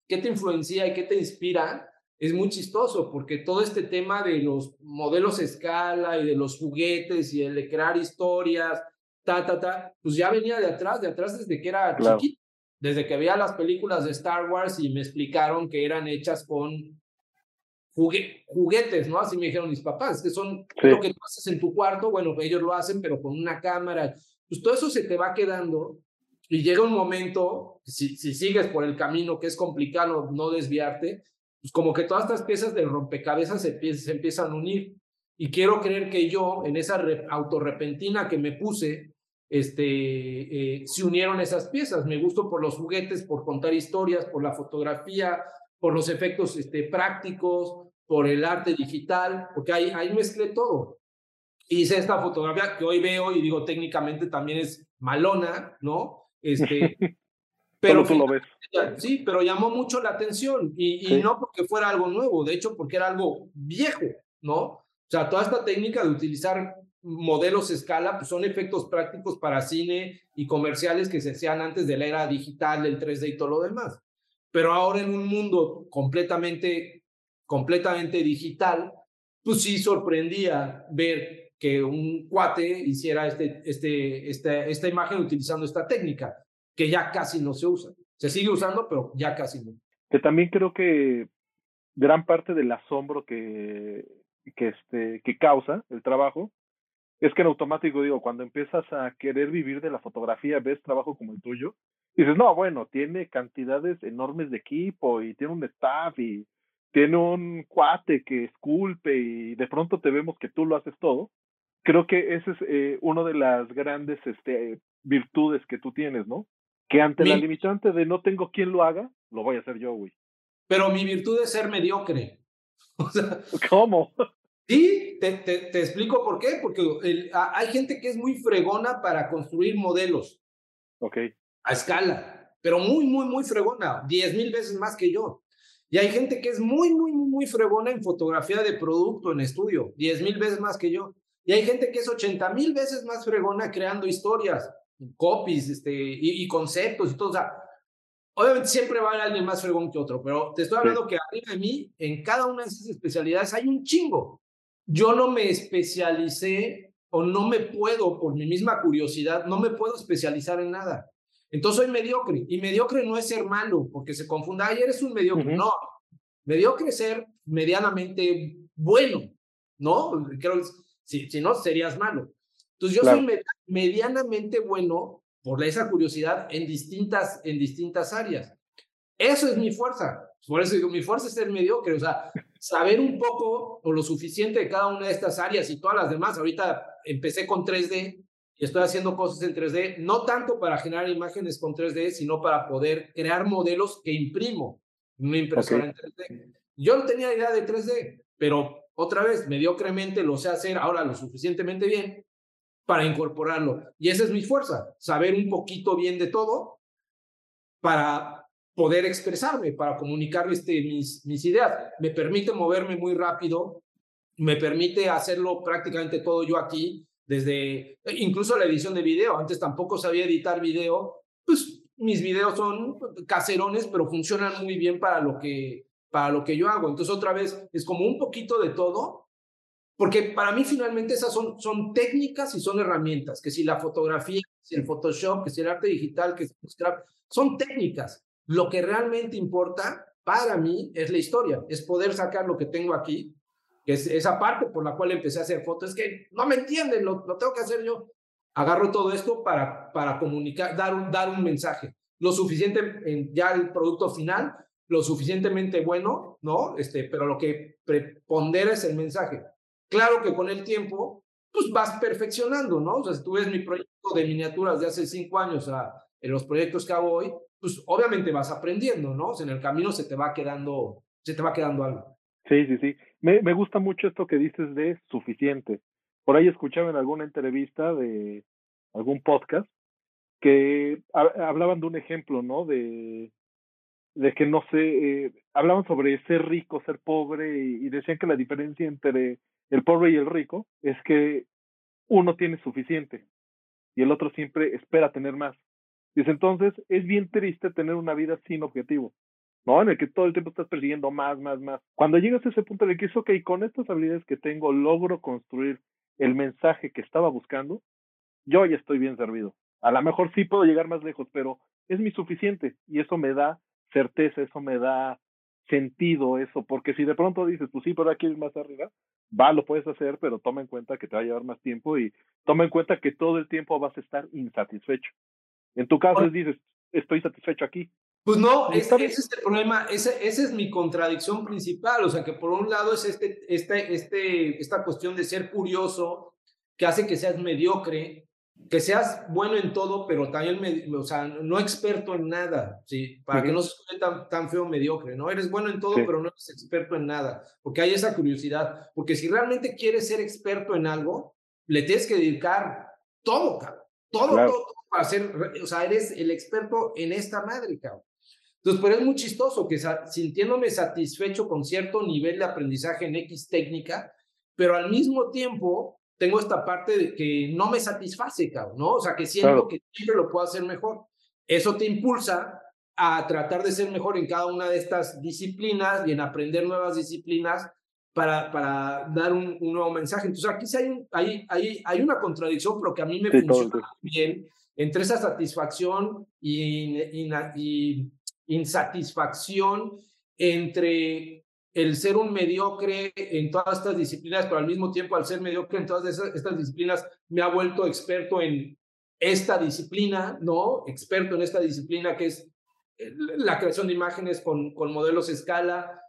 qué te influencia y qué te inspira, es muy chistoso, porque todo este tema de los modelos escala y de los juguetes y el de crear historias, ta, ta, ta, pues ya venía de atrás, de atrás desde que era chiquito, desde que veía las películas de Star Wars y me explicaron que eran hechas con juguetes, ¿no? Así me dijeron mis papás, que son lo que tú haces en tu cuarto, bueno, ellos lo hacen, pero con una cámara. Pues todo eso se te va quedando y llega un momento, si, si sigues por el camino que es complicado no desviarte, pues como que todas estas piezas de rompecabezas se, se empiezan a unir. Y quiero creer que yo, en esa autorrepentina que me puse, este, eh, se unieron esas piezas. Me gusto por los juguetes, por contar historias, por la fotografía, por los efectos este, prácticos, por el arte digital, porque ahí, ahí mezclé todo. Hice esta fotografía que hoy veo y digo técnicamente también es malona, ¿no? Este, *laughs* pero tú lo ves. Sí, pero llamó mucho la atención y, y, no porque fuera algo nuevo, de hecho porque era algo viejo, ¿no? O sea, toda esta técnica de utilizar modelos escala pues son efectos prácticos para cine y comerciales que se hacían antes de la era digital, del 3D y todo lo demás. Pero ahora en un mundo completamente, completamente digital, pues sí sorprendía ver que un cuate hiciera este, este, este, esta imagen utilizando esta técnica, que ya casi no se usa. Se sigue usando, pero ya casi no. Que también creo que gran parte del asombro que, que, este, que causa el trabajo es que en automático, digo, cuando empiezas a querer vivir de la fotografía, ves trabajo como el tuyo, y dices, no, bueno, tiene cantidades enormes de equipo y tiene un staff y tiene un cuate que esculpe y de pronto te vemos que tú lo haces todo creo que ese es eh, una de las grandes este, virtudes que tú tienes, ¿no? Que ante la limitante de no tengo quien lo haga, lo voy a hacer yo, güey. Pero mi virtud es ser mediocre. *laughs* O sea, ¿Cómo? Sí, te, te, te, explico por qué. Porque el, a, hay gente que es muy fregona para construir modelos. Ok. A escala. Pero muy, muy, muy fregona. Diez mil veces más que yo. Y hay gente que es muy, muy, muy fregona en fotografía de producto, en estudio. Diez mil veces más que yo. Y hay gente que es 80 mil veces más fregona creando historias, copies este, y, y, conceptos y todo. O sea, obviamente siempre va a haber alguien más fregón que otro, pero te estoy hablando que arriba de mí, en cada una de esas especialidades hay un chingo. Yo no me especialicé o no me puedo, por mi misma curiosidad, no me puedo especializar en nada. Entonces soy mediocre. Y mediocre no es ser malo, porque se confunda, ay, eres un mediocre. No, mediocre es ser medianamente bueno, ¿no? Creo que si, si no, serías malo. Entonces, yo claro. soy medianamente bueno por esa curiosidad en distintas, en distintas áreas. Eso es mi fuerza. Por eso digo, mi fuerza es ser mediocre, o sea, saber un poco o lo suficiente de cada una de estas áreas y todas las demás. Ahorita empecé con 3D y estoy haciendo cosas en 3D, no tanto para generar imágenes con 3D, sino para poder crear modelos que imprimo en una impresora okay. en 3D. Yo no tenía idea de 3D, pero otra vez, mediocremente lo sé hacer ahora lo suficientemente bien para incorporarlo. Y esa es mi fuerza, saber un poquito bien de todo para poder expresarme, para comunicar este, mis, mis ideas. Me permite moverme muy rápido, me permite hacerlo prácticamente todo yo aquí, desde incluso la edición de video. Antes tampoco sabía editar video, pues mis videos son caserones, pero funcionan muy bien para lo que, para lo que yo hago. Entonces, otra vez, es como un poquito de todo porque para mí finalmente esas son, son técnicas y son herramientas, que si la fotografía, que si el Photoshop, que si el arte digital, que si el Scrap, son técnicas. Lo que realmente importa para mí es la historia, es poder sacar lo que tengo aquí, que es esa parte por la cual empecé a hacer fotos, es que no me entienden, lo, lo tengo que hacer yo. Agarro todo esto para, para comunicar, dar un, dar un mensaje, lo suficiente, en ya el producto final, lo suficientemente bueno, ¿no? Este, pero lo que prepondera es el mensaje. Claro que con el tiempo, pues vas perfeccionando, ¿no? O sea, si tú ves mi proyecto de miniaturas de hace cinco años a en los proyectos que hago hoy, pues obviamente vas aprendiendo, ¿no? O sea, en el camino se te va quedando, se te va quedando algo. Sí, sí, sí. Me, me gusta mucho esto que dices de suficiente. Por ahí escuchaba en alguna entrevista de algún podcast que hablaban de un ejemplo, ¿no? De, de que no sé, eh, hablaban sobre ser rico, ser pobre y, decían que la diferencia entre el pobre y el rico es que uno tiene suficiente y el otro siempre espera tener más. Dice, entonces es bien triste tener una vida sin objetivo, ¿no? En el que todo el tiempo estás persiguiendo más, más, más. Cuando llegas a ese punto de que es, ok, con estas habilidades que tengo logro construir el mensaje que estaba buscando, yo ya estoy bien servido. A lo mejor sí puedo llegar más lejos, pero es mi suficiente y eso me da certeza, eso me da sentido eso, porque si de pronto dices, pues sí, pero aquí es más arriba, va, lo puedes hacer, pero toma en cuenta que te va a llevar más tiempo y toma en cuenta que todo el tiempo vas a estar insatisfecho. En tu caso dices, estoy satisfecho aquí. Pues no, ese, es el problema, esa ese es mi contradicción principal, o sea que por un lado es este, este, este, esta cuestión de ser curioso, que hace que seas mediocre, que seas bueno en todo, pero también, o sea, no experto en nada, ¿sí? Para que no se tan, tan feo mediocre, ¿no? Eres bueno en todo, pero no eres experto en nada, porque hay esa curiosidad, porque si realmente quieres ser experto en algo, le tienes que dedicar todo, cabrón, todo, todo, todo, para ser, o sea, eres el experto en esta madre, cabrón. Entonces, pero es muy chistoso que sintiéndome satisfecho con cierto nivel de aprendizaje en X técnica, pero al mismo tiempo tengo esta parte de que no me satisface, cabrón, ¿no? O sea, que siento que siempre lo puedo hacer mejor. Eso te impulsa a tratar de ser mejor en cada una de estas disciplinas y en aprender nuevas disciplinas para, para dar un, nuevo mensaje. Entonces, aquí sí hay, hay, hay, hay una contradicción, pero que a mí me funciona bien entre esa satisfacción y, y, insatisfacción entre el ser un mediocre en todas estas disciplinas, pero al mismo tiempo al ser mediocre en todas estas disciplinas me ha vuelto experto en esta disciplina, ¿no? Experto en esta disciplina que es la creación de imágenes con, con modelos escala.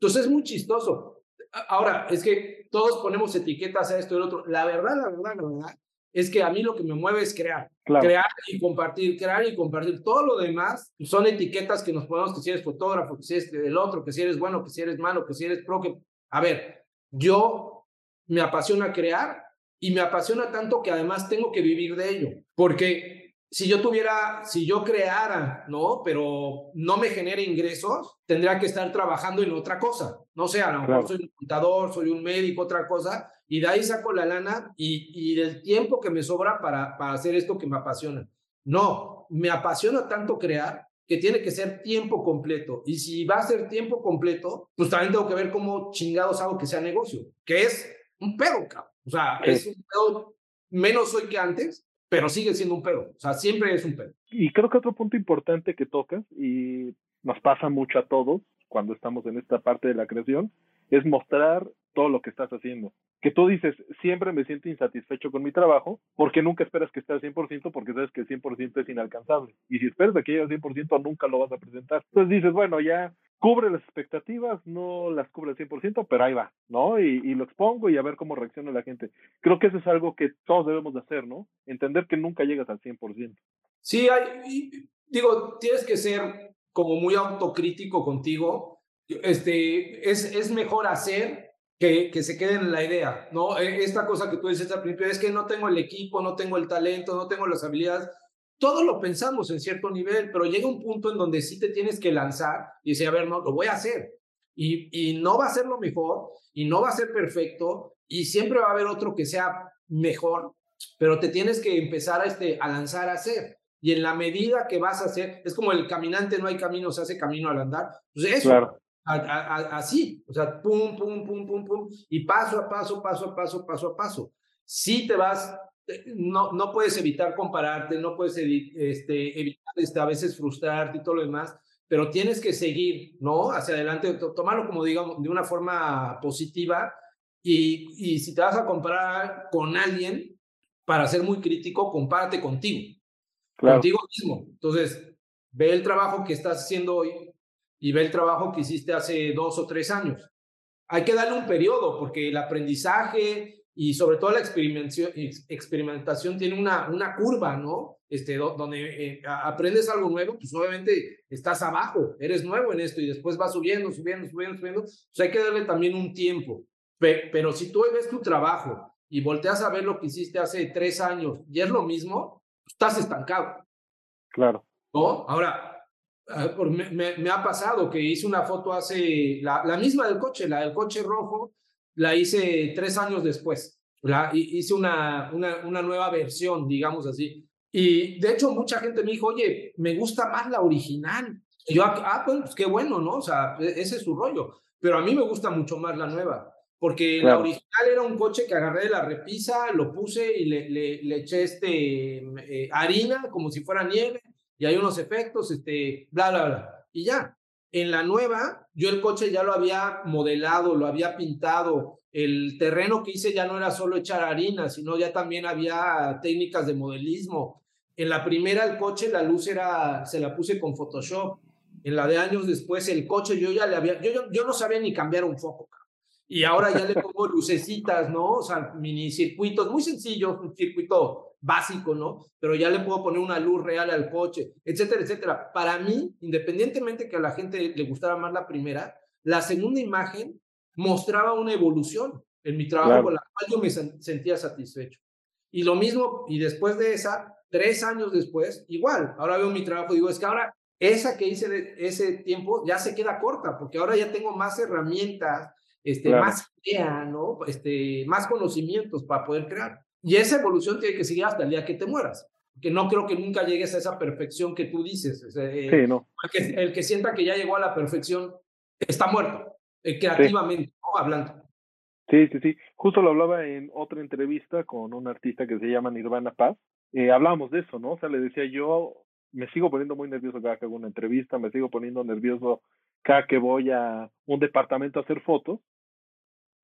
Entonces es muy chistoso. Ahora, es que todos ponemos etiquetas a esto y el otro. La verdad, la verdad, la verdad, es que a mí lo que me mueve es crear. Crear y compartir, crear y compartir. Todo lo demás son etiquetas que nos ponemos que si eres fotógrafo, que si eres el otro, que si eres bueno, que si eres malo, que si eres pro. Que... A ver, yo me apasiona crear y me apasiona tanto que además tengo que vivir de ello. Porque si yo tuviera, si yo creara, ¿no? Pero no me genere ingresos, tendría que estar trabajando en otra cosa. No sé, a lo mejor soy un contador, soy un médico, otra cosa, y de ahí saco la lana y, y el tiempo que me sobra para, para hacer esto que me apasiona. No, me apasiona tanto crear que tiene que ser tiempo completo. Y si va a ser tiempo completo, pues también tengo que ver cómo chingados hago que sea negocio, que es un pedo, cabrón. O sea, es un pedo menos hoy que antes, pero sigue siendo un pedo. O sea, siempre es un pedo. Y creo que otro punto importante que tocas, y nos pasa mucho a todos cuando estamos en esta parte de la creación, es mostrar todo lo que estás haciendo. Que tú dices, siempre me siento insatisfecho con mi trabajo, porque nunca esperas que esté al 100%, porque sabes que el 100% es inalcanzable. Y si esperas que llegue al 100%, nunca lo vas a presentar. Entonces dices, bueno, ya cubre las expectativas, no las cubre al 100%, pero ahí va, ¿no? Y, y, lo expongo y a ver cómo reacciona la gente. Creo que eso es algo que todos debemos de hacer, ¿no? Entender que nunca llegas al 100%. Sí, hay, digo, tienes que ser como muy autocrítico contigo. Este, es, es mejor hacer que, que se queden en la idea, ¿no? E, esta cosa que tú dices al principio es que no tengo el equipo, no tengo el talento, no tengo las habilidades. Todo lo pensamos en cierto nivel, pero llega un punto en donde sí te tienes que lanzar y decir, a ver, no, lo voy a hacer. Y, y no va a ser lo mejor, y no va a ser perfecto, y siempre va a haber otro que sea mejor, pero te tienes que empezar a, este, a lanzar a hacer. Y en la medida que vas a hacer, es como el caminante, no hay camino, se hace camino al andar. Pues eso, así, o sea, pum, pum, pum, pum, pum, y paso a paso, paso a paso, paso a paso. Si te vas, no, no puedes evitar compararte, no puedes este, evitar este, a veces frustrarte y todo lo demás, pero tienes que seguir, ¿no? Hacia adelante, tomarlo como digamos, de una forma positiva y, y si te vas a comparar con alguien, para ser muy crítico, compárate contigo, contigo mismo. Entonces, ve el trabajo que estás haciendo hoy y ve el trabajo que hiciste hace dos o tres años. Hay que darle un periodo porque el aprendizaje y sobre todo la experimentación, experimentación tiene una, una curva, ¿no? Este, donde eh, aprendes algo nuevo, pues obviamente estás abajo, eres nuevo en esto y después vas subiendo, subiendo, subiendo, subiendo. Pues hay que darle también un tiempo. Pero si tú ves tu trabajo y volteas a ver lo que hiciste hace tres años y es lo mismo, pues estás estancado. Claro. ¿No? Ahora, ah, me, me, ha pasado que hice una foto hace, la, la, misma del coche, la del coche rojo, la hice tres años después. La, hice una, una, una nueva versión, digamos así. Y de hecho, mucha gente me dijo, oye, me gusta más la original. Y yo, ah, pues, pues qué bueno, ¿no? O sea, e, ese es su rollo. Pero a mí me gusta mucho más la nueva porque la original era un coche que agarré de la repisa, lo puse y le, le, eché este, eh, harina como si fuera nieve y hay unos efectos, este, bla, bla, bla. Y ya. En la nueva, yo el coche ya lo había modelado, lo había pintado. El terreno que hice ya no era solo echar harina, sino ya también había técnicas de modelismo. En la primera, el coche, la luz era, se la puse con Photoshop. En la de años después, el coche, yo ya le había, yo, yo, yo no sabía ni cambiar un foco. Y ahora ya le *laughs* pongo lucecitas, ¿no? O sea, mini circuitos muy sencillos, un circuito básico, ¿no? Pero ya le puedo poner una luz real al coche, etcétera, etcétera. Para mí, independientemente que a la gente le gustara más la primera, la segunda imagen mostraba una evolución en mi trabajo con la cual yo me sentía satisfecho. Y lo mismo, y después de esa, tres años después, igual, ahora veo mi trabajo, digo, es que ahora esa que hice de ese tiempo ya se queda corta, porque ahora ya tengo más herramientas, este, más idea, ¿no? Este, más conocimientos para poder crear. Y esa evolución tiene que seguir hasta el día que te mueras. Que no creo que nunca llegues a esa perfección que tú dices. Eh, sí, no. el, que, el, que, sienta que ya llegó a la perfección está muerto, eh, creativamente, hablando. Sí, sí, sí. Justo lo hablaba en otra entrevista con un artista que se llama Nirvana Paz. Eh, hablábamos de eso, ¿no? O sea, le decía yo, me sigo poniendo muy nervioso cada que hago una entrevista, me sigo poniendo nervioso cada que voy a un departamento a hacer fotos.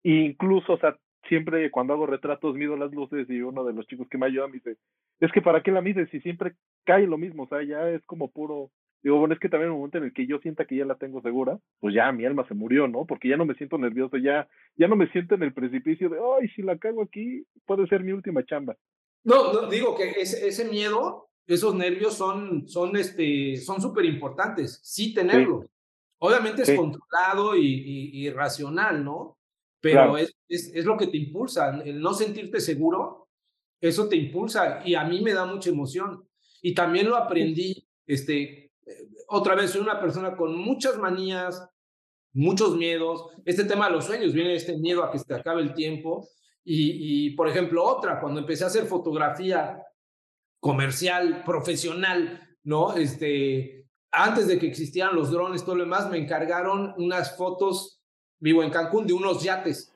E incluso, o sea, siempre cuando hago retratos mido las luces y uno de los chicos que me ayuda me dice, es que para qué la mides si siempre cae lo mismo, o sea, ya es como puro... Digo, bueno, es que también en el momento en el que yo sienta que ya la tengo segura, pues ya mi alma se murió, ¿no? Porque ya no me siento nervioso, ya, ya no me siento en el precipicio de, ay, si la cago aquí, puede ser mi última chamba. No, no digo que ese, ese miedo, esos nervios son, son, este, son súper importantes, sí tenerlo. Obviamente es controlado y, y, racional, ¿no? Pero es, lo que te impulsa. El no sentirte seguro, eso te impulsa y a mí me da mucha emoción. Y también lo aprendí, este, otra vez, soy una persona con muchas manías, muchos miedos. Este tema de los sueños viene este miedo a que se acabe el tiempo. Y, y, por ejemplo, otra, cuando empecé a hacer fotografía comercial, profesional, ¿no? Este, antes de que existieran los drones, todo lo demás, me encargaron unas fotos, vivo en Cancún, de unos yates.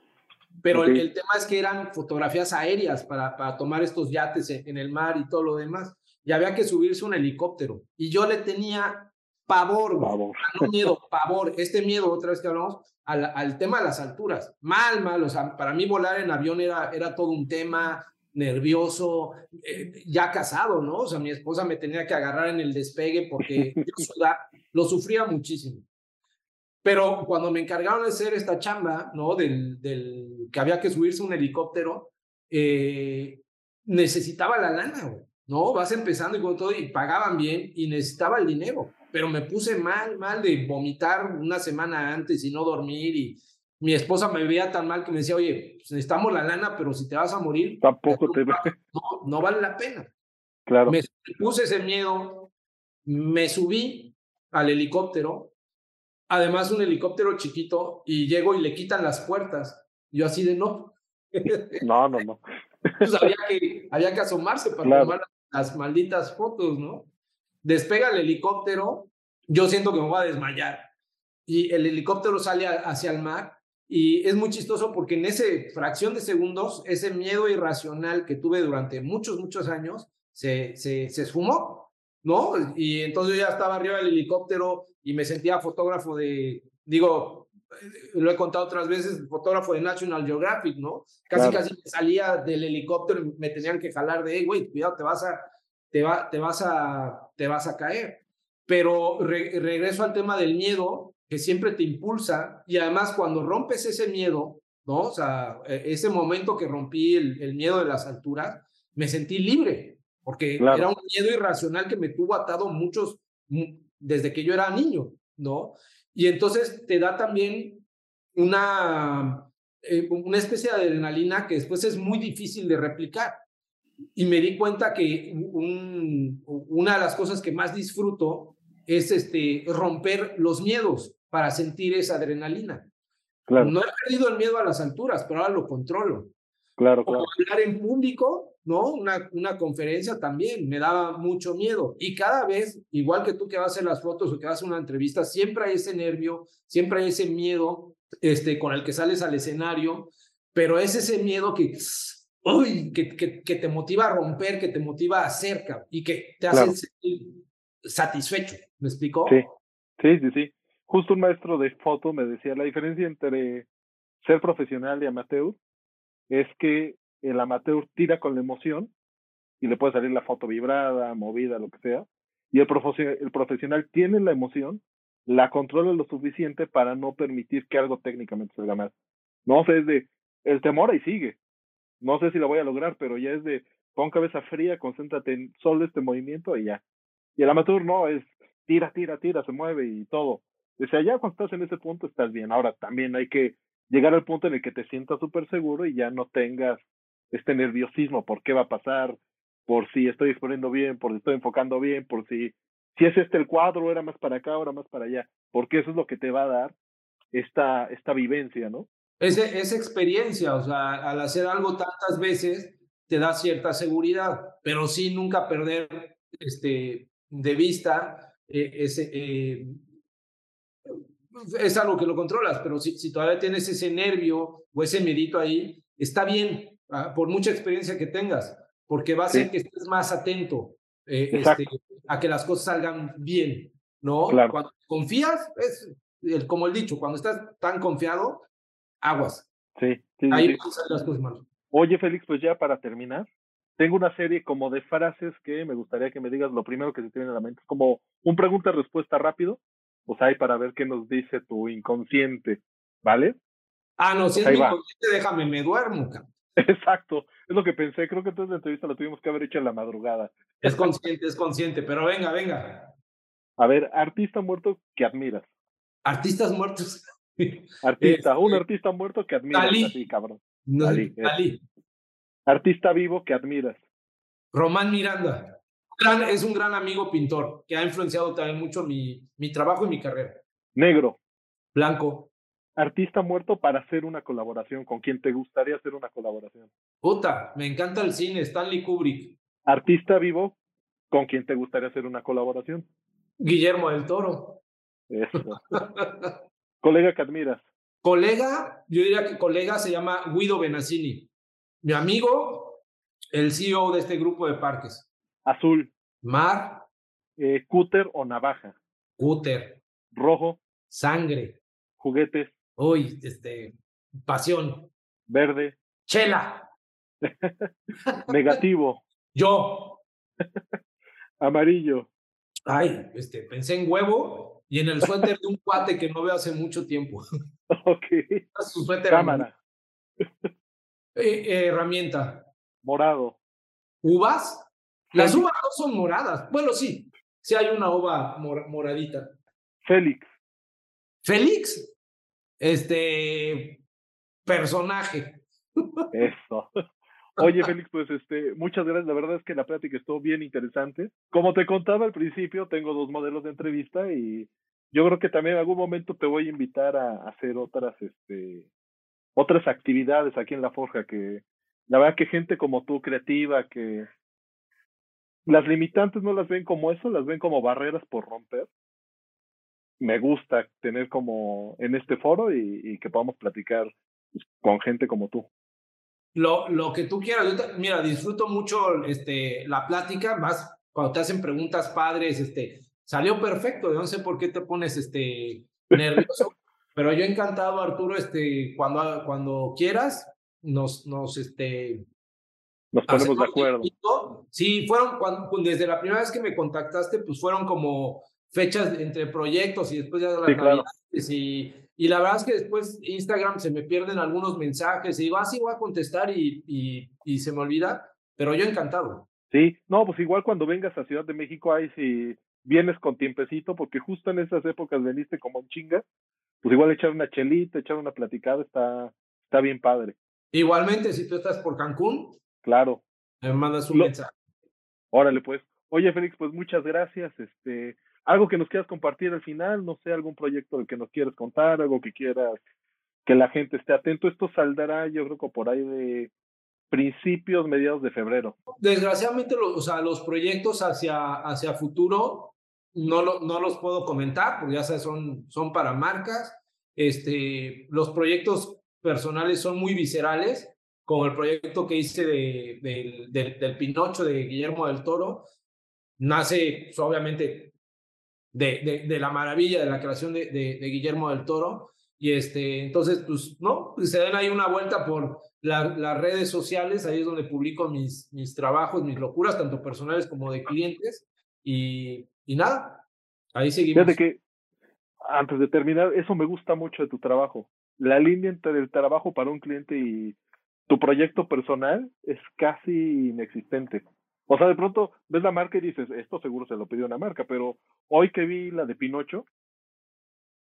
Pero el, tema es que eran fotografías aéreas para, para tomar estos yates en, el mar y todo lo demás. Y había que subirse un helicóptero. Y yo le tenía pavor, pavor. no miedo, pavor. Este miedo, otra vez que hablamos, al, al, tema de las alturas. Mal, mal. O sea, para mí volar en avión era, era todo un tema nervioso, eh, ya casado, ¿no? O sea, mi esposa me tenía que agarrar en el despegue porque *laughs* yo lo sufría muchísimo. Pero cuando me encargaron de hacer esta chamba, ¿no? Del, del que había que subirse un helicóptero, eh, necesitaba la lana, ¿no? Vas empezando y con todo, y pagaban bien y necesitaba el dinero. Pero me puse mal, mal de vomitar una semana antes y no dormir y mi esposa me veía tan mal que me decía, oye, pues necesitamos la lana, pero si te vas a morir, tampoco te no, no vale la pena. Claro. Me puse ese miedo, me subí al helicóptero, además un helicóptero chiquito, y llego y le quitan las puertas. Yo así de no. *laughs* No, no, no. Pues había que, había que asomarse para tomar las malditas fotos, ¿no? Despega el helicóptero, yo siento que me voy a desmayar y el helicóptero sale hacia el mar y es muy chistoso porque en ese fracción de segundos, ese miedo irracional que tuve durante muchos, muchos años, se, se, se esfumó, ¿no? Y entonces yo ya estaba arriba del helicóptero y me sentía fotógrafo de, digo, lo he contado otras veces, fotógrafo de National Geographic, ¿no? Casi, casi salía del helicóptero y me tenían que jalar de, hey, güey, cuidado, te vas a, te, va, te, vas a, te vas a caer. Pero regreso al tema del miedo, que siempre te impulsa y además cuando rompes ese miedo, ¿no? O sea, e, ese momento que rompí el, el miedo de las alturas, me sentí libre, porque era un miedo irracional que me tuvo atado muchos, desde que yo era niño, ¿no? Y entonces te da también una, eh, una especie de adrenalina que después es muy difícil de replicar. Y me di cuenta que un, una de las cosas que más disfruto es este, romper los miedos para sentir esa adrenalina. Claro. No he perdido el miedo a las alturas, pero ahora lo controlo. Claro, claro. hablar en público, ¿no? Una, una conferencia también me daba mucho miedo. Y cada vez, igual que tú que vas a hacer las fotos o que vas a hacer una entrevista, siempre hay ese nervio, siempre hay ese miedo este, con el que sales al escenario, pero es ese miedo que, uy, que, que, que te motiva a romper, que te motiva a hacer y que te hace sentir satisfecho. ¿Me explicó? Sí, sí, sí, sí. Justo un maestro de foto me decía la diferencia entre ser profesional y amateur es que el amateur tira con la emoción y le puede salir la foto vibrada, movida, lo que sea, y el, el profesional tiene la emoción, la controla lo suficiente para no permitir que algo técnicamente salga mal. No sé, es de el temor ahí sigue. No sé si lo voy a lograr, pero ya es de pon cabeza fría, concéntrate en solo este movimiento y ya. Y el amateur no, es tira, tira, tira, se mueve y todo. Sea, ya cuando estás en ese punto estás bien. Ahora también hay que llegar al punto en el que te sientas súper seguro y ya no tengas este nerviosismo por qué va a pasar, por si estoy exponiendo bien, por si estoy enfocando bien, por si, si es este el cuadro, era más para acá, ahora más para allá, porque eso es lo que te va a dar esta, esta vivencia, ¿no? Ese, esa experiencia, o sea, al hacer algo tantas veces, te da cierta seguridad, pero sí nunca perder este, de vista eh, ese, eh, es algo que lo controlas, pero si, si, todavía tienes ese nervio o ese medito ahí, está bien, por mucha experiencia que tengas, porque va a hacer que estés más atento eh, este, a que las cosas salgan bien, ¿no? Cuando confías, es el, como el dicho, cuando estás tan confiado, aguas. Sí, ahí pasan las cosas malas. Oye, Félix, pues ya para terminar, tengo una serie como de frases que me gustaría que me digas lo primero que se tiene en la mente. Como un pregunta-respuesta rápido pues ahí para ver qué nos dice tu inconsciente, ¿vale? Ah, no, si es mi inconsciente, déjame, me duermo. Exacto, es lo que pensé, creo que entonces la entrevista la tuvimos que haber hecho en la madrugada. Es consciente, es consciente, pero venga, venga. A ver, artista muerto que admiras. Artistas muertos. Artista, un este, artista muerto que admiras. Dalí. cabrón. Dalí. Artista vivo que admiras. Román Miranda es un gran amigo pintor que ha influenciado también mucho mi, mi trabajo y mi carrera. Negro. Blanco. Artista muerto para hacer una colaboración. ¿Con quién te gustaría hacer una colaboración? Puta, me encanta el cine, Stanley Kubrick. Artista vivo, ¿con quién te gustaría hacer una colaboración? Guillermo del Toro. Eso. *laughs* colega que admiras. Colega, yo diría que colega se llama Guido Benazzini. Mi amigo, el CEO de este grupo de parques. Azul. Mar. Eh, cúter o navaja. Cúter. Rojo. Sangre. Juguetes. Uy, este. Pasión. Verde. Chela. *laughs* Negativo. Yo. Amarillo. Ay, este, pensé en huevo y en el suéter de un *laughs* cuate que no veo hace mucho tiempo. *laughs* Ok. Su suéter. Cámara. Eh, herramienta. Morado. ¿Uvas? Las uvas no son moradas. Bueno, sí, sí hay una uva moradita. Félix. Félix, este personaje. Eso. Oye, Félix, pues este, muchas gracias. La verdad es que la plática estuvo bien interesante. Como te contaba al principio, tengo dos modelos de entrevista y yo creo que también en algún momento te voy a invitar a hacer otras, este, otras actividades aquí en la Forja que la verdad que gente como tú, creativa, que las limitantes no las ven como eso, las ven como barreras por romper. Me gusta tener como en este foro y, que podamos platicar pues, con gente como tú. Lo, lo que tú quieras. mira, disfruto mucho este, la plática, más cuando te hacen preguntas padres, este, salió perfecto, no sé por qué te pones este, *laughs* nervioso, pero yo encantado, Arturo, este, cuando, cuando quieras, nos, nos, este, nos ponemos de acuerdo. Sí, fueron cuando, desde la primera vez que me contactaste, pues fueron como fechas entre proyectos y después ya de las y, y la verdad es que después Instagram se me pierden algunos mensajes y digo, ah, sí, voy a contestar y, y, y se me olvida, pero yo encantado. Sí, no, pues igual cuando vengas a Ciudad de México, ahí si vienes con tiempecito, porque justo en esas épocas veniste como un chinga, pues igual echar una chelita, echar una platicada, está, está bien padre. Igualmente, si tú estás por Cancún, claro. Me mandas un mensaje. Órale, pues. Oye, Félix, pues muchas gracias. Este, algo que nos quieras compartir al final, no sé, algún proyecto del que nos quieras contar, algo que quieras que la gente esté atento. Esto saldrá, yo creo que por ahí de principios, mediados de febrero. Desgraciadamente, los, o sea, los proyectos hacia, hacia futuro no, lo, no los puedo comentar, porque ya sabes, son, son para marcas. Este, los proyectos personales son muy viscerales, como el proyecto que hice de, del Pinocho de Guillermo del Toro. Nace, pues, obviamente, de, de, la maravilla de la creación de, Guillermo del Toro. Y este, entonces, pues, ¿no? Pues, se den ahí una vuelta por las redes sociales, ahí es donde publico mis, mis trabajos, mis locuras, tanto personales como de clientes. Y, y nada, ahí seguimos. Fíjate que, antes de terminar, eso me gusta mucho de tu trabajo. La línea entre el trabajo para un cliente y tu proyecto personal es casi inexistente. O sea, de pronto ves la marca y dices, esto seguro se lo pidió una marca, pero hoy que vi la de Pinocho,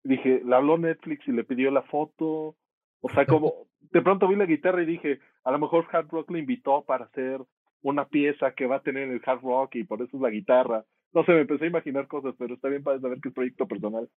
dije, le habló Netflix y le pidió la foto. O sea, como *laughs* de pronto vi la guitarra y dije, a lo mejor Hard Rock le invitó para hacer una pieza que va a tener el Hard Rock y por eso es la guitarra. No sé, me empecé a imaginar cosas, pero está bien para saber que es proyecto personal.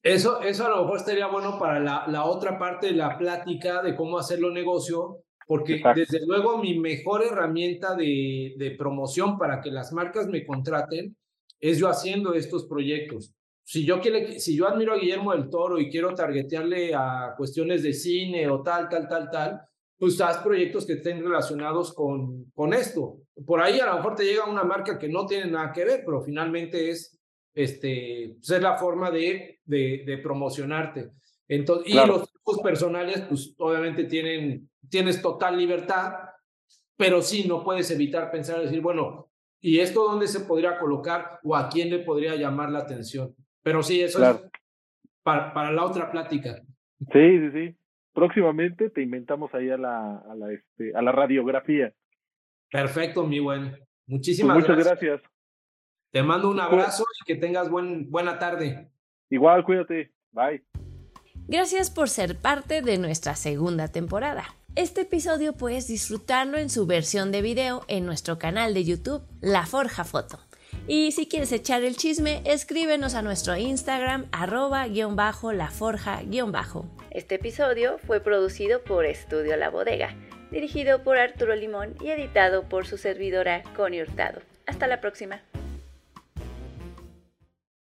Eso, eso a lo mejor estaría bueno para la, la otra parte de la plática de cómo hacerlo negocio, porque desde luego mi mejor herramienta de, de, promoción para que las marcas me contraten es yo haciendo estos proyectos. Si yo, quiere, si yo admiro a Guillermo del Toro y quiero targetearle a cuestiones de cine o tal, tal, tal, tal, pues haz proyectos que estén relacionados con, con esto. Por ahí a lo mejor te llega una marca que no tiene nada que ver, pero finalmente es, este, pues es la forma de, de, de promocionarte. Entonces, Y los tipos personales, pues obviamente tienen, tienes total libertad, pero sí no puedes evitar pensar, decir, bueno, ¿y esto dónde se podría colocar o a quién le podría llamar la atención? Pero sí, eso es para, para la otra plática. Sí, sí, sí. Próximamente te inventamos ahí a la, a la, este, a la radiografía. Perfecto, mi buen. Muchísimas pues muchas gracias. Te mando un abrazo y que tengas buen, buena tarde. Igual, cuídate. Bye. Gracias por ser parte de nuestra segunda temporada. Este episodio puedes disfrutarlo en su versión de video en nuestro canal de YouTube, La Forja Foto. Y si quieres echar el chisme, escríbenos a nuestro Instagram arroba guion bajo la forja guion bajo. Este episodio fue producido por Estudio La Bodega, dirigido por Arturo Limón y editado por su servidora Connie Hurtado. Hasta la próxima.